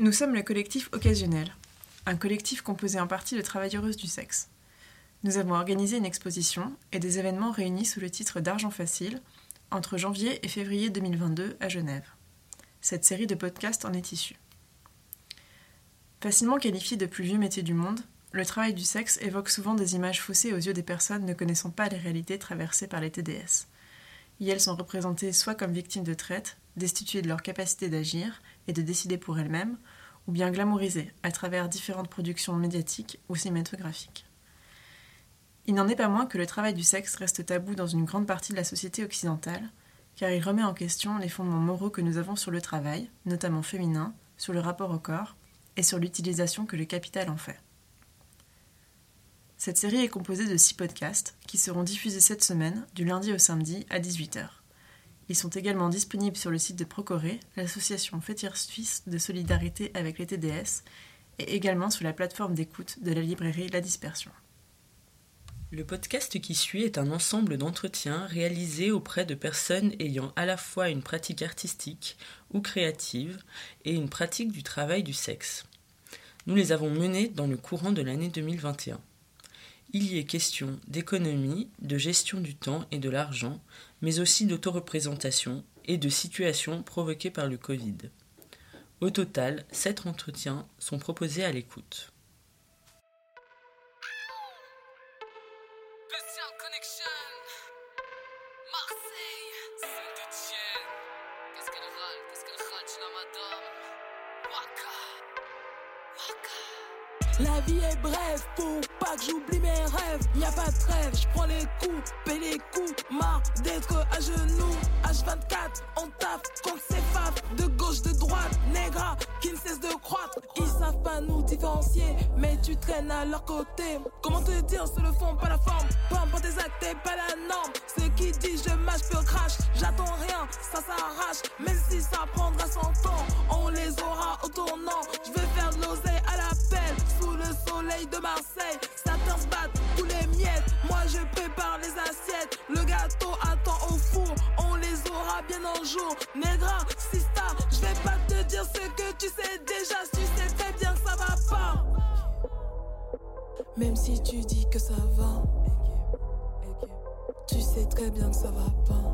Nous sommes le collectif Occasionnel, un collectif composé en partie de travailleuses du sexe. Nous avons organisé une exposition et des événements réunis sous le titre d'Argent Facile entre janvier et février 2022 à Genève. Cette série de podcasts en est issue. Facilement qualifié de plus vieux métier du monde, le travail du sexe évoque souvent des images faussées aux yeux des personnes ne connaissant pas les réalités traversées par les TDS. Y elles sont représentées soit comme victimes de traite, destituées de leur capacité d'agir et de décider pour elles-mêmes, ou bien glamourisées à travers différentes productions médiatiques ou cinématographiques. Il n'en est pas moins que le travail du sexe reste tabou dans une grande partie de la société occidentale, car il remet en question les fondements moraux que nous avons sur le travail, notamment féminin, sur le rapport au corps et sur l'utilisation que le capital en fait. Cette série est composée de six podcasts qui seront diffusés cette semaine, du lundi au samedi à 18h. Ils sont également disponibles sur le site de Procoré, l'association fêtière suisse de solidarité avec les TDS, et également sur la plateforme d'écoute de la librairie La Dispersion. Le podcast qui suit est un ensemble d'entretiens réalisés auprès de personnes ayant à la fois une pratique artistique ou créative et une pratique du travail du sexe. Nous les avons menés dans le courant de l'année 2021. Il y est question d'économie, de gestion du temps et de l'argent, mais aussi d'autoreprésentation et de situations provoquées par le Covid. Au total, sept entretiens sont proposés à l'écoute. Vie est brève pour pas que j'oublie mes rêves. Y a pas de trêve, je prends les coups, paie les coups. Marre d'être à genoux. H24, on tape quand c'est faf. De gauche, de droite, négra qui ne cesse de croître. Ils savent pas nous différencier, mais tu traînes à leur côté. Comment te dire, c'est le fond, pas la forme. Peu importe tes actes, t'es pas la norme. Ceux qui disent je mâche, peu crash. J'attends rien, ça s'arrache. Même si ça prendra 100 ans, on les aura au tournant. Je faire de l'oseille à l'appel sous le soleil de Marseille. Certains se battent tous les miettes. Moi je prépare les assiettes. Le gâteau attend au four. On les aura bien un jour. Négra, sista, je vais pas te dire ce que tu sais déjà. Tu sais très bien que ça va pas. Même si tu dis que ça va. Tu sais très bien que ça va pas.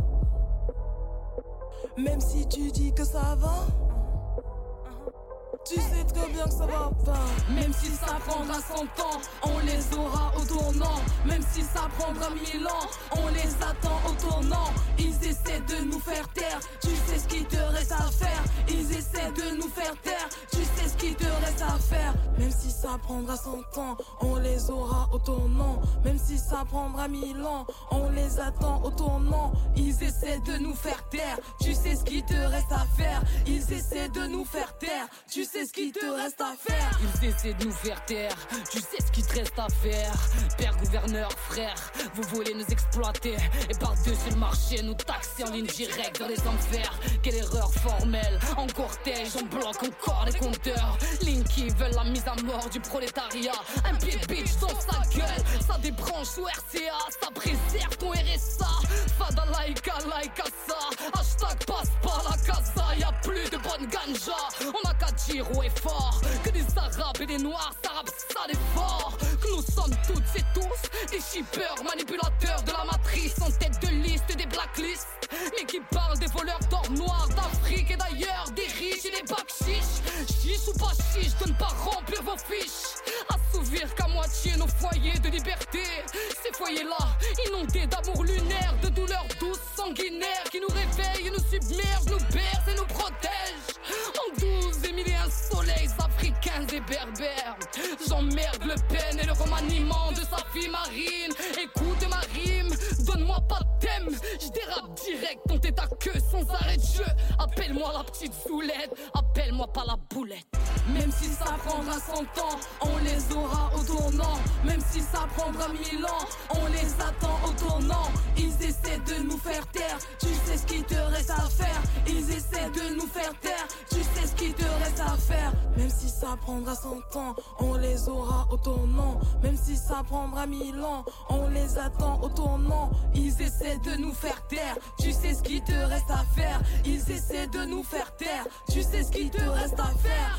Même si tu dis que ça va. Tu sais très bien que ça va pas. Même si ça prendra 100 ans, on les aura au tournant. Même si ça prendra 1000 ans, on les attend au tournant. Ils essaient de nous faire taire. Tu sais ce qu'il te reste à faire. Ils essaient de nous faire taire. Tu sais ce qu'il te reste à faire. Même si ça prendra 100 ans, on les aura au tournant. Même si ça prendra 1000 ans, on les attend au tournant. Ils essaient de nous faire taire. Tu sais ce qu'il te reste à faire. Ils essaient de nous faire taire. Sais ce qu'il te reste à faire. Ils essaient de nous faire taire, tu sais ce qu'il te reste à faire. Père gouverneur, frère, vous voulez nous exploiter. Et par-dessus le marché, nous taxer en ligne directe dans les enfers. Quelle erreur formelle, en cortège, on bloque encore les compteurs. Linky veulent la mise à mort du prolétariat. Un pied bitch dans sa gueule, ça débranche sous RCA, ça préserve ton RSA. Fada laïka, laïka ça. Hashtag passe par la casa, y a plus de bonne ganja. On a qu'à et fort que des arabes et des noirs, rappe ça des forts. Que nous sommes toutes et tous des shippers, manipulateurs de la matrice en tête de liste des blacklists. Mais qui parlent des voleurs d'or noir d'Afrique et d'ailleurs, des riches et des bakchiches. Chiche ou pas chiche de ne pas remplir vos fiches. Assouvir qu'à moitié nos foyers de liberté. Ces foyers-là, inondés d'amour lunaire, de douleurs douces, sanguinaires, qui nous réveillent, nous submergent, nous bercent et nous protègent. Et. J'emmerde le peine et le remaniement de sa fille marine. Écoute ma rime, donne-moi pas de thème. Je dérape direct, tête à queue sans arrêt de jeu. Appelle-moi la petite zoulette, appelle-moi pas la boulette. Même si ça prendra 100 ans, on les aura au tournant. Même si ça prendra 1000 ans, on les attend au tournant. Ils essaient de nous faire taire, tu sais ce qu'il te reste à faire. Ils essaient de nous faire taire, Même si ça prendra 100 ans, on les aura au tournant. Même si ça prendra 1000 ans, on les attend au tournant. Ils essaient de nous faire taire, tu sais ce qu'il te reste à faire. Ils essaient de nous faire taire, tu sais ce qu'il te reste à faire.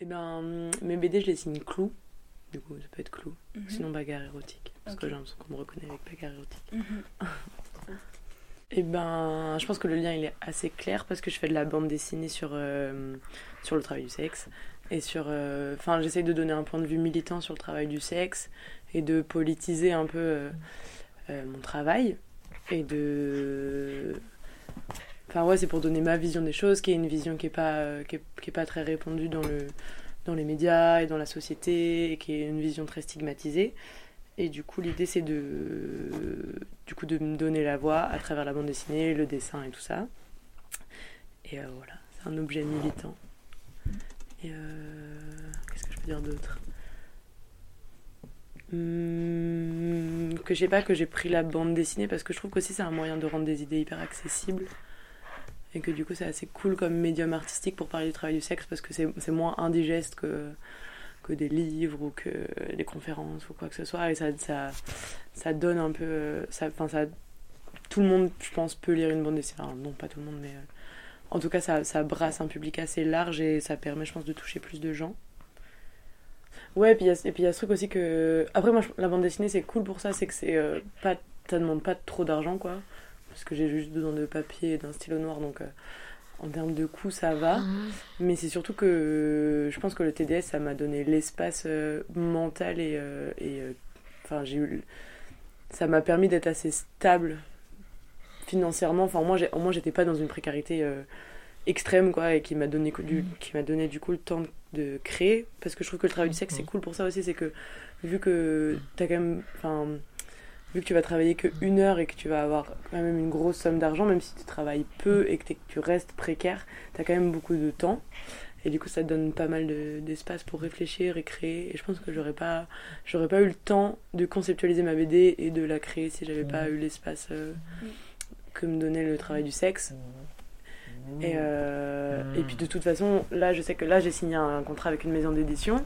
Eh ben, mes BD, je les signe Clou. Du coup, ça peut être Clou. Mhm. Sinon, Bagarre érotique. Parce que j'ai l'impression qu'on me reconnaît avec Bagarre érotique. Mhm. Eh ben, je pense que le lien, il est assez clair parce que je fais de la bande dessinée sur, euh, sur le travail du sexe. Et sur. euh, Enfin, j'essaye de donner un point de vue militant sur le travail du sexe et de politiser un peu euh, euh, mon travail. Et de. Enfin, ouais, c'est pour donner ma vision des choses, qui est une vision qui est pas, euh, qui est, pas très répandue dans, le, dans les médias et dans la société, et qui est une vision très stigmatisée. Et du coup, l'idée, c'est de, du coup, de me donner la voix à travers la bande dessinée, le dessin et tout ça. Et euh, voilà, c'est un objet militant. Et euh, qu'est-ce que je peux dire d'autre? Hum, Que je sais pas, que j'ai pris la bande dessinée parce que je trouve qu'aussi c'est un moyen de rendre des idées hyper accessibles. Et que du coup, c'est assez cool comme médium artistique pour parler du travail du sexe parce que c'est moins indigeste que que des livres ou que des conférences ou quoi que ce soit. Et ça ça, donne un peu ça enfin ça tout le monde je pense peut lire une bande dessinée. Enfin, non pas tout le monde mais euh, en tout cas ça, ça brasse un public assez large et ça permet je pense de toucher plus de gens. Ouais et puis il y a- ce truc aussi que après moi la bande dessinée c'est cool pour ça c'est que c'est euh, pas ça demande pas trop d'argent quoi parce que j'ai juste besoin de papier et d'un stylo noir donc euh, en termes de coût ça va mais c'est surtout que je pense que le TDS, ça m'a donné l'espace euh, mental et. euh, Enfin, j'ai eu. Ça m'a permis d'être assez stable financièrement. Enfin, moi, j'ai- au moins, j'étais pas dans une précarité extrême, quoi, et qui m'a donné, du, qui m'a donné du coup le temps de créer. Parce que je trouve que le travail du sexe, c'est cool pour ça aussi. C'est que vu que t'as quand même. Enfin. Vu que tu vas travailler que une heure et que tu vas avoir quand même une grosse somme d'argent, même si tu travailles peu et que, tu restes précaire, t'as quand même beaucoup de temps. Et du coup, ça te donne pas mal de- d'espace pour réfléchir et créer. Et je pense que j'aurais pas, pas eu le temps de conceptualiser ma BD et de la créer si j'avais pas eu l'espace euh, que me donnait le travail du sexe. Euh, et puis de toute façon, là, je sais que là, j'ai signé un contrat avec une maison d'édition,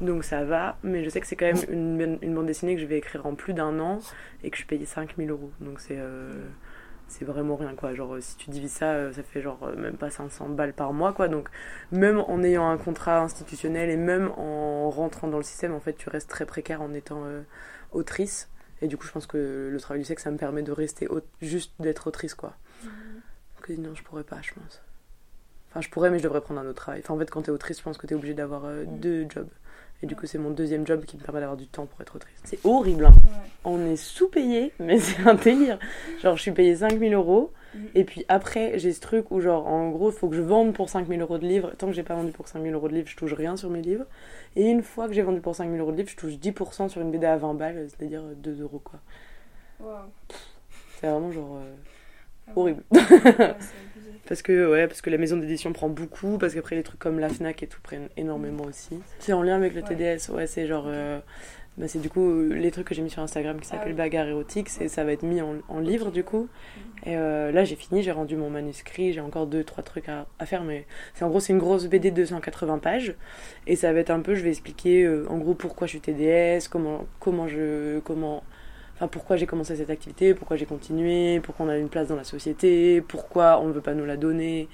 donc ça va. Mais je sais que c'est quand même une, une bande dessinée que je vais écrire en plus d'un an et que je suis payée 5000 euros. Donc c'est euh, c'est vraiment rien, quoi. Genre, euh, si tu divises ça, euh, ça fait genre même pas 500 balles par mois, quoi. Donc même en ayant un contrat institutionnel et même en rentrant dans le système, en fait, tu restes très précaire en étant euh, autrice. Et du coup, je pense que le travail du sexe, ça me permet de rester juste d'être autrice, quoi. Que non, je pourrais pas, je pense. Enfin, je pourrais, mais je devrais prendre un autre travail. Enfin, en fait, quand t'es autrice, je pense que t'es obligé d'avoir euh, deux jobs. Et du coup, c'est mon deuxième job qui me permet d'avoir du temps pour être autrice. C'est horrible, hein. On est sous-payé, mais c'est un délire. Genre, je suis payée 5000 euros. Et puis après, j'ai ce truc où, genre, en gros, il faut que je vende pour 5000 euros de livres. Tant que j'ai pas vendu pour 5000 euros de livres, je touche rien sur mes livres. Et une fois que j'ai vendu pour 5000 euros de livres, je touche 10% sur une BD à 20 balles, c'est-à-dire 2 euros, quoi. C'est vraiment, genre, euh, horrible. Parce que, ouais, parce que la maison d'édition prend beaucoup, parce qu'après les trucs comme la Fnac et tout prennent énormément aussi. C'est en lien avec le TDS, ouais, c'est genre. euh, bah, c'est du coup euh, les trucs que j'ai mis sur Instagram qui s'appellent Bagarre érotique, c'est, ça va être mis en, en livre du coup. Et euh, là j'ai fini, j'ai rendu mon manuscrit, j'ai encore deux, trois trucs à, à faire, mais c'est en gros c'est une grosse BD de 280 pages. Et ça va être un peu, je vais expliquer euh, en gros pourquoi je suis TDS, comment, comment je. Comment, Enfin, pourquoi j'ai commencé cette activité, pourquoi j'ai continué, pourquoi on a une place dans la société, pourquoi on ne veut pas nous la donner,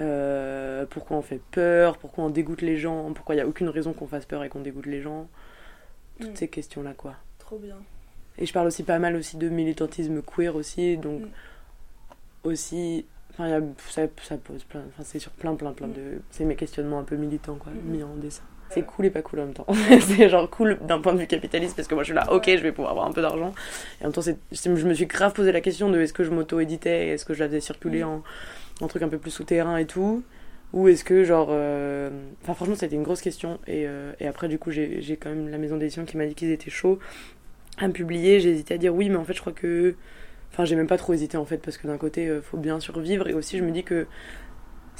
euh, pourquoi on fait peur, pourquoi on dégoûte les gens, pourquoi il n'y a aucune raison qu'on fasse peur et qu'on dégoûte les gens. Toutes Mm. ces questions-là, quoi. Trop bien. Et je parle aussi pas mal aussi de militantisme queer aussi, donc Mm. aussi... Enfin, ça, ça pose plein... Enfin, c'est sur plein, plein, plein Mm. de... C'est mes questionnements un peu militants, quoi, mis en dessin. C'est cool et pas cool en même temps. c'est genre cool d'un point de vue capitaliste parce que moi je suis là, ok, je vais pouvoir avoir un peu d'argent. Et en même temps, je me suis grave posé la question de est-ce que je m'auto-éditais, est-ce que je la faisais circuler en, en truc un peu plus souterrain et tout, ou est-ce que genre. euh, Enfin, franchement, ça a été une grosse question. Et, euh, et après, du coup, j'ai j'ai quand même la maison d'édition qui m'a dit qu'ils étaient chauds à me publier. J'ai hésité à dire oui, mais en fait, je crois que. Enfin, j'ai même pas trop hésité en fait, parce que d'un côté, euh, faut bien survivre, et aussi, je me dis que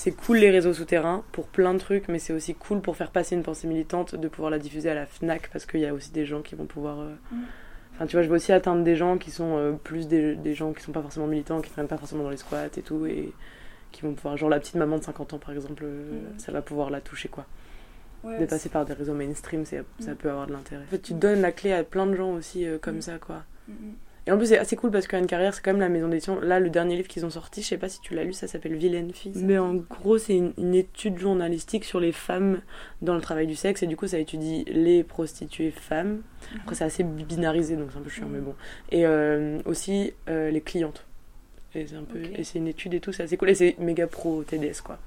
c'est cool les réseaux souterrains pour plein de trucs, mais c'est aussi cool pour faire passer une pensée militante de pouvoir la diffuser à la Fnac parce qu'il y a aussi des gens qui vont pouvoir. euh, Mm. Enfin, tu vois, je veux aussi atteindre des gens qui sont euh, plus des, des gens qui sont pas forcément militants, qui traînent pas forcément dans les squats et tout, et qui vont pouvoir. Genre la petite maman de 50 ans par exemple, euh, Mm. ça va pouvoir la toucher quoi. Ouais, de passer par des réseaux mainstream, c'est- ça Mm. peut avoir de l'intérêt. En fait, tu donnes la clé à plein de gens aussi euh, comme Mm. ça quoi. Et en plus, c'est assez cool parce qu'Anne Carrière, c'est quand même la maison d'édition. Là, le dernier livre qu'ils ont sorti, je sais pas si tu l'as lu, ça s'appelle Vilaine fille. Mais en gros, c'est une, une étude journalistique sur les femmes dans le travail du sexe. Et du coup, ça étudie les prostituées femmes. Après, c'est assez binarisé, donc c'est un peu chiant, mais bon. Et euh, aussi euh, les clientes. Et c'est un peu, et c'est une étude et tout, c'est assez cool. Et c'est méga pro TDS, quoi.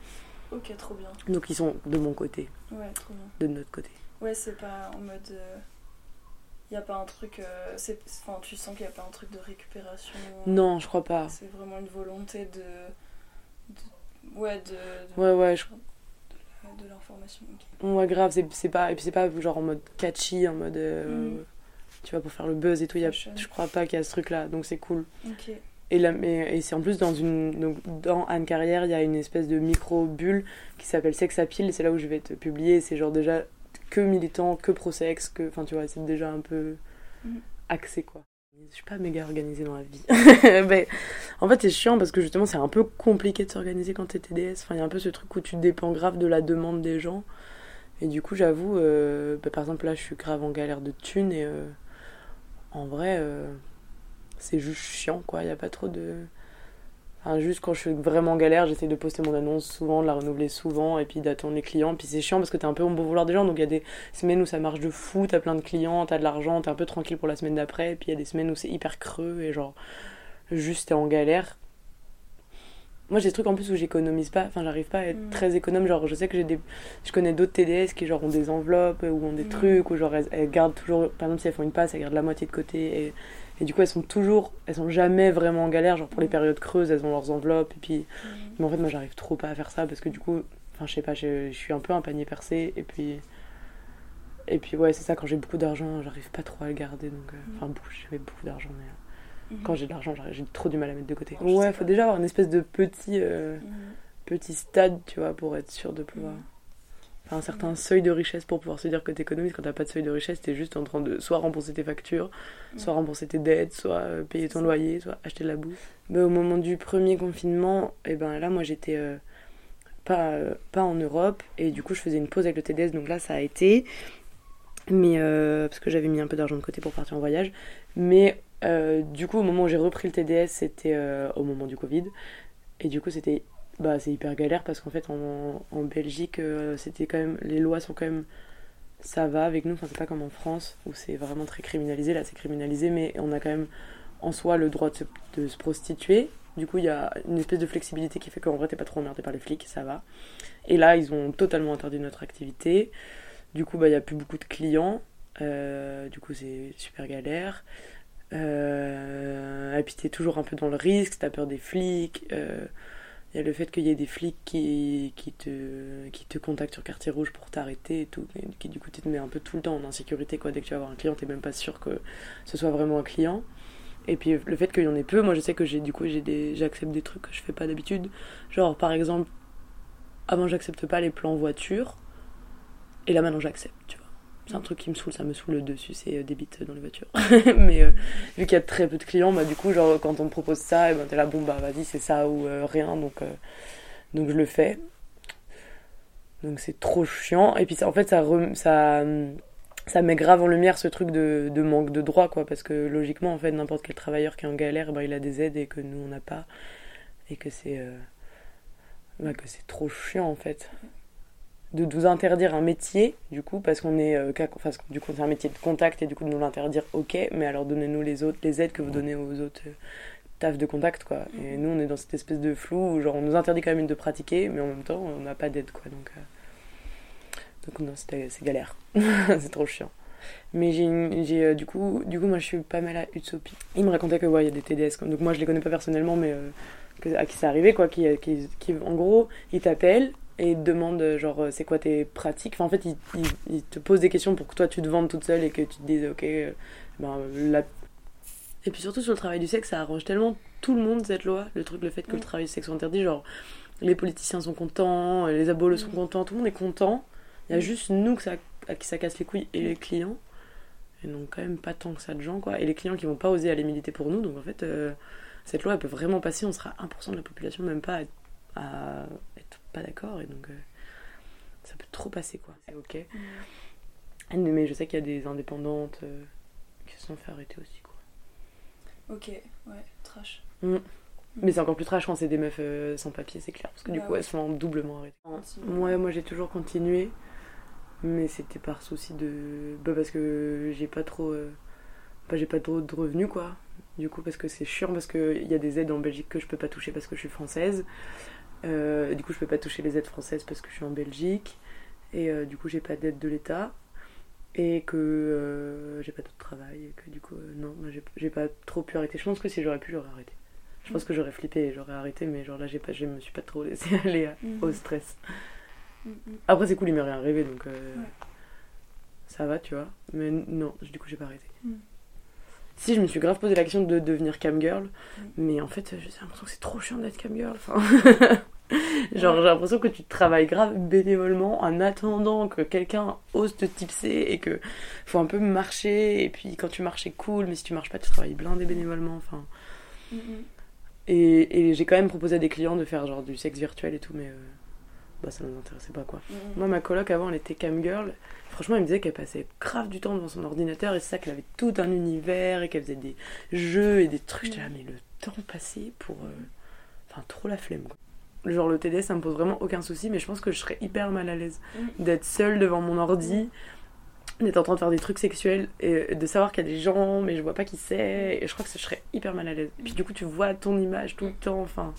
Ok, trop bien. Donc ils sont de mon côté, Ouais, trop bien. de notre côté. Ouais, c'est pas en mode. Il a pas un truc. euh, Enfin, tu sens qu'il y a pas un truc de récupération. Non, je crois pas. C'est vraiment une volonté de. de- Ouais, de. de- Ouais, ouais, je de l'information. ok. Ouais, grave, c'est pas. Et puis c'est pas genre en mode catchy, en mode. euh, Mhm. Tu vois, pour faire le buzz et tout. Y a, je crois pas qu'il y a ce truc-là, donc c'est cool. Ok. Et, là, mais, et c'est en plus dans une. Donc, dans Anne Carrière, il y a une espèce de micro-bulle qui s'appelle Sex Appeal, et c'est là où je vais te publier. C'est genre déjà que militant, que pro-sexe, que. Enfin, tu vois, c'est déjà un peu Mhm. axé, quoi. Je suis pas méga organisée dans la vie. Mais, en fait, c'est chiant parce que justement, c'est un peu compliqué de s'organiser quand t'es TDS. Enfin, il y a un peu ce truc où tu dépends grave de la demande des gens. Et du coup, j'avoue, euh, bah, par exemple, là, je suis grave en galère de thunes et euh, en vrai, euh, c'est juste chiant, quoi. Il n'y a pas trop de. Juste quand je suis vraiment en galère, j'essaie de poster mon annonce souvent, de la renouveler souvent et puis d'attendre les clients. Puis c'est chiant parce que t'es un peu au bon vouloir des gens. Donc il y a des semaines où ça marche de fou, t'as plein de clients, t'as de l'argent, t'es un peu tranquille pour la semaine d'après. Et puis il y a des semaines où c'est hyper creux et genre, juste t'es en galère. Moi j'ai des trucs en plus où j'économise pas, enfin j'arrive pas à être Mm. très économe. Genre je sais que j'ai des. Je connais d'autres TDS qui genre ont des enveloppes ou ont des Mm. trucs ou genre elles, elles gardent toujours. Par exemple si elles font une passe, elles gardent la moitié de côté. Et, et du coup elles sont toujours. Elles sont jamais vraiment en galère. Genre pour les Mm. périodes creuses, elles ont leurs enveloppes. Et puis. Mhm. Mais en fait moi j'arrive trop pas à faire ça parce que du coup. Enfin je sais pas, je, je suis un peu un panier percé. Et puis. Et puis ouais, c'est ça, quand j'ai beaucoup d'argent, j'arrive pas trop à le garder. Donc, euh, Mm. Enfin, beaucoup, j'avais beaucoup d'argent, mais euh, Mhm. quand j'ai de l'argent, j'ai trop du mal à mettre de côté. Oh, ouais, faut déjà avoir une espèce de petit, euh, petit stade, tu vois, pour être sûr de pouvoir. Un certain seuil de richesse pour pouvoir se dire que t'économises. Quand t'as pas de seuil de richesse, t'es juste en train de soit rembourser tes factures, soit rembourser tes dettes, soit euh, payer ton loyer, soit acheter de la bouffe. Bah, au moment du premier confinement, et ben là, moi j'étais euh, pas, euh, pas en Europe et du coup je faisais une pause avec le TDS, donc là ça a été. Mais euh, parce que j'avais mis un peu d'argent de côté pour partir en voyage. Mais du coup, au moment où j'ai repris le TDS, c'était au moment du Covid. Et du coup, c'était bah, c'est hyper galère parce qu'en fait, en, en Belgique, euh, c'était quand même les lois sont quand même ça va avec nous. Enfin, c'est pas comme en France où c'est vraiment très criminalisé. Là, c'est criminalisé, mais on a quand même en soi le droit de se, de se prostituer. Du coup, il y a une espèce de flexibilité qui fait qu'en vrai, t'es pas trop emmerdé par les flics, ça va. Et là, ils ont totalement interdit notre activité. Du coup, bah, il n'y a plus beaucoup de clients. Euh, du coup, c'est super galère. Euh, et puis, t'es toujours un peu dans le risque, t'as peur des flics. Euh, Il y a le fait qu'il y ait des flics qui, qui, te, qui te contactent sur quartier rouge pour t'arrêter et tout. Et qui, du coup, te mets un peu tout le temps en insécurité. Quoi. Dès que tu vas avoir un client, t'es même pas sûr que ce soit vraiment un client. Et puis, le fait qu'il y en ait peu, moi, je sais que j'ai du coup, j'ai des, j'accepte des trucs que je fais pas d'habitude. Genre, par exemple, avant, j'accepte pas les plans voiture. Et là, maintenant, j'accepte, tu vois. C'est un truc qui me saoule, ça me saoule le dessus, c'est euh, des bites dans les voitures. Mais euh, vu qu'il y a très peu de clients, bah du coup, genre quand on me propose ça, et ben t'es là, bon bah vas-y, c'est ça ou euh, rien, donc, donc je le fais. Donc c'est trop chiant. Et puis en fait, ça, ça, ça met grave en lumière ce truc de, de manque de droits, quoi, parce que logiquement, en fait, n'importe quel travailleur qui est en galère, ben, il a des aides et que nous, on n'a pas. Et que c'est bah, que c'est trop chiant, en fait de nous interdire un métier, du coup, parce qu'on est, euh, enfin, du coup, c'est un métier de contact et du coup de nous l'interdire, ok, mais alors donnez-nous les autres, les aides que vous donnez aux autres euh, tafs de contact, quoi. Et nous, on est dans cette espèce de flou où, genre, on nous interdit quand même de pratiquer, mais en même temps, on n'a pas d'aide, quoi. Donc, euh, donc non, c'est galère. c'est trop chiant. Mais j'ai, euh, du coup, du coup, moi, je suis pas mal à Utopie. Il me racontait que, ouais, il y a des TDS, donc moi, je les connais pas personnellement, mais euh, à qui c'est arrivé, quoi, qui, qui, qui, en gros, ils t'appellent et ils te demandent euh, genre euh, c'est quoi tes pratiques enfin en fait ils, ils te posent des questions pour que toi tu te vendes toute seule et que tu te dises ok euh, ben la et puis surtout sur le travail du sexe ça arrange tellement tout le monde cette loi le truc le fait que le Mm. travail du sexe soit interdit genre les politiciens sont contents les abolos sont Mm. contents tout le monde est content il y a Mm. juste nous que ça, à qui ça casse les couilles et les clients et donc quand même pas tant que ça de gens quoi et les clients qui vont pas oser aller militer pour nous donc en fait euh, cette loi elle peut vraiment passer on sera 1% de la population même pas à être pas d'accord et donc euh, ça peut trop passer quoi c'est ok mais je sais qu'il y a des indépendantes euh, qui se sont fait arrêter aussi quoi Ok, ouais, trash. Mais c'est encore plus trash quand c'est des meufs euh, sans papier, c'est clair. Parce que du Bah coup, ouais. elles sont doublement arrêtées. Ouais, moi j'ai toujours continué. Mais c'était par souci de. Bah, parce que j'ai pas trop. Bah, j'ai pas trop de revenus, quoi. Du coup, parce que c'est chiant, parce qu'il y a des aides en Belgique que je peux pas toucher parce que je suis française. Euh, du coup, je peux pas toucher les aides françaises parce que je suis en Belgique. Et euh, du coup, j'ai pas d'aide de l'État. Et que euh, j'ai pas d'autre travail. Et que du coup, non, j'ai- pas trop pu arrêter. Je pense que si j'aurais pu, j'aurais arrêté. Je pense que j'aurais flippé et j'aurais arrêté, mais genre là, j'ai pas, je me suis pas trop laissé aller à- Mhm. au stress. Mm. Après, c'est cool, il m'est rien arrivé, donc Ouais. ça va, tu vois. Mais non, du coup, j'ai pas arrêté. Mm. Si, je me suis grave posé la question de devenir camgirl, Mm. mais en fait, j'ai l'impression que c'est trop chiant d'être camgirl. Enfin, genre, j'ai l'impression que tu travailles grave bénévolement en attendant que quelqu'un ose te tipser et que faut un peu marcher. Et puis, quand tu marches, c'est cool, mais si tu marches pas, tu travailles blindé bénévolement. Enfin, Mm, mm. et, et j'ai quand même proposé à des clients de faire genre du sexe virtuel et tout, mais euh, bah, ça ne m'intéressait pas quoi. Mm, mm. Moi, ma coloc avant, elle était camgirl. Franchement, elle me disait qu'elle passait grave du temps devant son ordinateur et c'est ça qu'elle avait tout un univers et qu'elle faisait des jeux et des trucs. J'étais là, mais le temps passé pour. euh, Enfin, trop la flemme quoi. Genre, le TDS, ça me pose vraiment aucun souci, mais je pense que je serais hyper mal à l'aise Mm. d'être seule devant mon ordi, d'être en train de faire des trucs sexuels et de savoir qu'il y a des gens, mais je vois pas qui c'est. Et je crois que je serais hyper mal à l'aise. Et puis, du coup, tu vois ton image tout le temps. Enfin,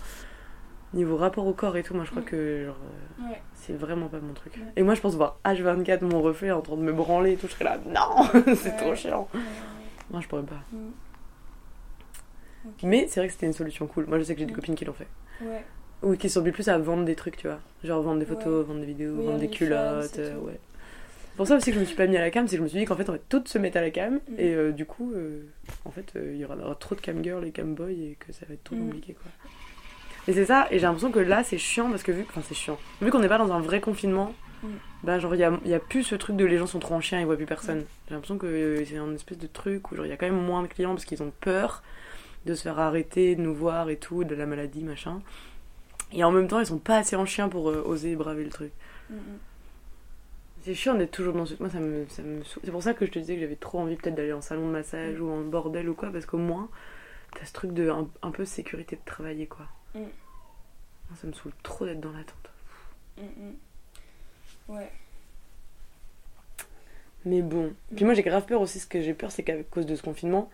niveau rapport au corps et tout, moi, je crois que genre. euh, Ouais. c'est vraiment pas mon truc. Ouais. Et moi, je pense voir H24 mon reflet en train de me branler et tout. Je serais là, non, c'est Ouais. trop chiant. Moi, je pourrais pas. Mm. Mais c'est vrai que c'était une solution cool. Moi, je sais que j'ai des Mm. copines qui l'ont fait. Ouais. Ou qui sont plus à vendre des trucs, tu vois. Genre vendre des photos, Ouais. vendre des vidéos, Oui, vendre des culottes. euh, ouais. C'est pour ça aussi que je me suis pas mis à la cam, c'est que je me suis dit qu'en fait, on va toutes se mettre à la cam. Mm. Et euh, du coup, euh, en fait, il y aura, aura trop de cam girl et cam boy et que ça va être trop Mm. compliqué, quoi. Et c'est ça, et j'ai l'impression que là, c'est chiant parce que vu, enfin, c'est chiant. Vu qu'on n'est pas dans un vrai confinement, Mm. bah, genre, il y a, il y a plus ce truc de les gens sont trop en chien, ils voient plus personne. J'ai l'impression que c'est un espèce de truc où, genre, il y a quand même moins de clients parce qu'ils ont peur de se faire arrêter, de nous voir et tout, de la maladie, machin. Et en même temps, ils sont pas assez en chien pour euh, oser braver le truc. Mm. C'est chiant d'être toujours dans ce. Moi, ça me, ça me saoule. C'est pour ça que je te disais que j'avais trop envie peut-être d'aller en salon de massage ou en bordel ou quoi, parce qu'au moins, t'as ce truc de un, un peu sécurité de travailler, quoi. Mm. Moi, ça me saoule trop d'être dans l'attente. Ouais. Mais bon. Puis moi, j'ai grave peur aussi. Ce que j'ai peur, c'est qu'à cause de ce confinement,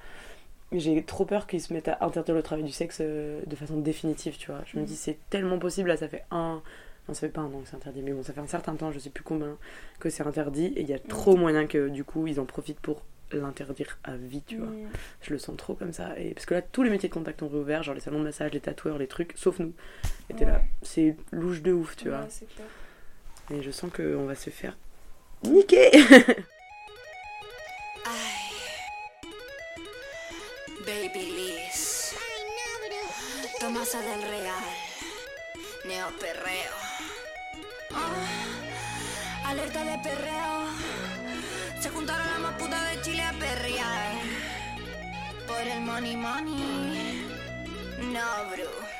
j'ai trop peur qu'ils se mettent à interdire le travail du sexe euh, de façon définitive, tu vois. Je me dis, c'est tellement possible. Là, ça fait un. Non, ça fait pas un an que c'est interdit, mais bon, ça fait un certain temps, je sais plus combien, que c'est interdit. Et il y a trop moyen que du coup, ils en profitent pour l'interdire à vie, tu vois. Mm. Je le sens trop comme ça. Et parce que là, tous les métiers de contact ont réouvert, genre les salons de massage, les tatoueurs, les trucs, sauf nous. Et t'es là, Ouais. c'est louche de ouf, tu Ouais, vois. c'est clair. Et je sens qu'on va se faire niquer. Baby Liz. Tomasa del Real. Neo Perreo. Ah, alerta de perreo. Se juntaron las más putas de Chile a perrear. Por el money money. No, bro.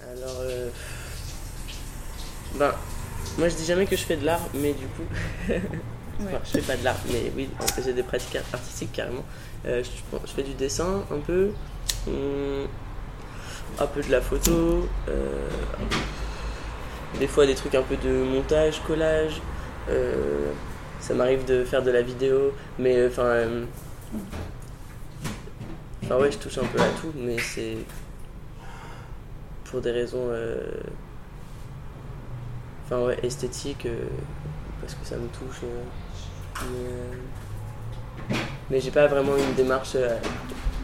Alors, ben, moi je dis jamais que je fais de l'art, mais du coup, je fais pas de l'art, mais oui, en fait, j'ai des pratiques artistiques carrément. Euh, je, fais du dessin un peu, hum, un peu de la photo, euh, des fois des trucs un peu de montage, collage. Ça m'arrive de faire de la vidéo, mais euh, enfin, euh, enfin ouais, je touche un peu à tout, mais c'est pour des raisons euh, enfin ouais esthétiques parce que ça me touche mais, mais j'ai pas vraiment une démarche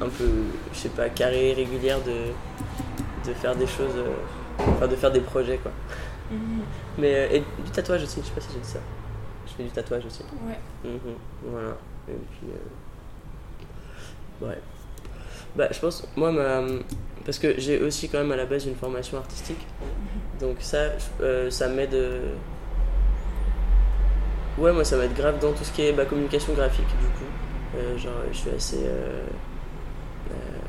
un peu je sais pas carrée régulière de, de faire des choses enfin de faire des projets quoi. Mais euh, et du tatouage aussi je sais pas si j'ai dit ça je fais du tatouage aussi Ouais. Mhm, voilà. Et puis. euh, Ouais. Bah, je pense, moi, ma... parce que j'ai aussi quand même à la base une formation artistique. Donc, ça, euh, ça m'aide. euh, Ouais, moi, ça m'aide grave dans tout ce qui est bah, communication graphique, du coup. Euh, genre, je suis assez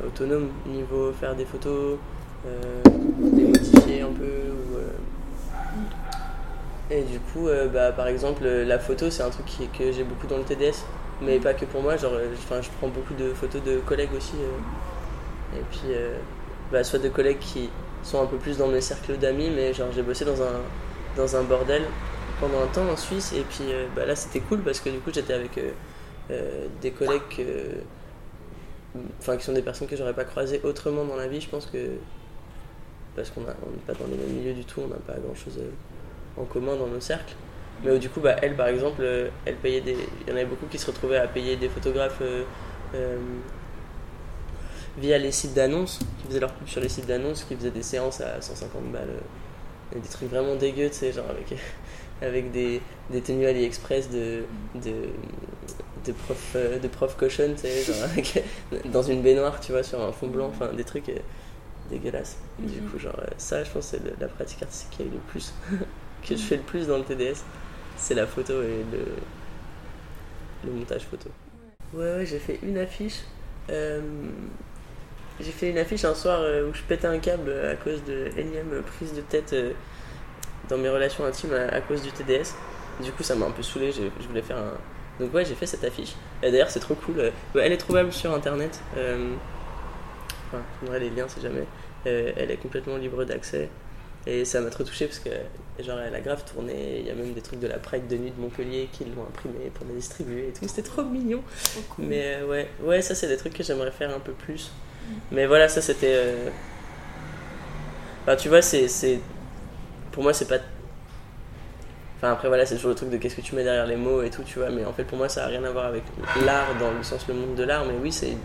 autonome niveau faire des photos, les modifier un peu. Ou, et du coup, euh, bah, par exemple, euh, la photo, c'est un truc qui- que j'ai beaucoup dans le TDS, mais pas que pour moi. Genre, euh, je prends beaucoup de photos de collègues aussi. euh. et puis, euh, bah, soit de collègues qui sont un peu plus dans mes cercles d'amis, mais genre, j'ai bossé dans un, dans un bordel pendant un temps en Suisse. Et puis bah, là, c'était cool parce que du coup, j'étais avec des collègues que- enfin, qui sont des personnes que j'aurais pas croisées autrement dans la vie, je pense que. Parce qu'on n'est pas dans les mêmes milieux du tout, on n'a pas grand chose en commun dans nos cercles. Mais euh, du coup, bah, elle, par exemple, euh, elle payait des. Il y en avait beaucoup qui se retrouvaient à payer des photographes euh, euh, via les sites d'annonces, qui faisaient leur pub sur les sites d'annonces, qui faisaient des séances à 150 balles. euh, des trucs vraiment dégueux, tu sais, genre avec, avec des, des tenues AliExpress de, de, de profs euh, de prof cochonne, tu sais, genre avec- dans une baignoire, tu vois, sur un fond blanc, enfin des trucs dégueulasses. Et Du Mhm. coup, genre, ça, je pense, c'est la pratique artistique qui a eu le plus, que je fais le plus dans le TDS, c'est la photo et le, montage photo. Ouais, ouais, j'ai fait une affiche. euh, j'ai fait une affiche un soir euh, où je pétais un câble à cause de énième prise de tête euh, dans mes relations intimes à, cause du TDS. Du coup, ça m'a un peu saoulé. Je, voulais faire un. Donc, ouais, j'ai fait cette affiche. Et d'ailleurs, c'est trop cool. elle est trouvable sur internet. Enfin, je donnerai les liens si jamais. Elle est complètement libre d'accès. Et ça m'a trop touché parce que, genre, elle a grave tourné. Il y a même des trucs de la Pride de nuit de Montpellier qui l'ont imprimé pour les distribuer et tout. C'était trop mignon. Mais euh, ouais, ouais, ça, c'est des trucs que j'aimerais faire un peu plus. Mais voilà, ça, c'était. euh, Enfin, tu vois, c'est. Pour moi, c'est pas. Enfin, après, voilà, c'est toujours le truc de qu'est-ce que tu mets derrière les mots et tout, tu vois. Mais en fait, pour moi, ça a rien à voir avec l'art dans le sens le monde de l'art. Mais oui, c'est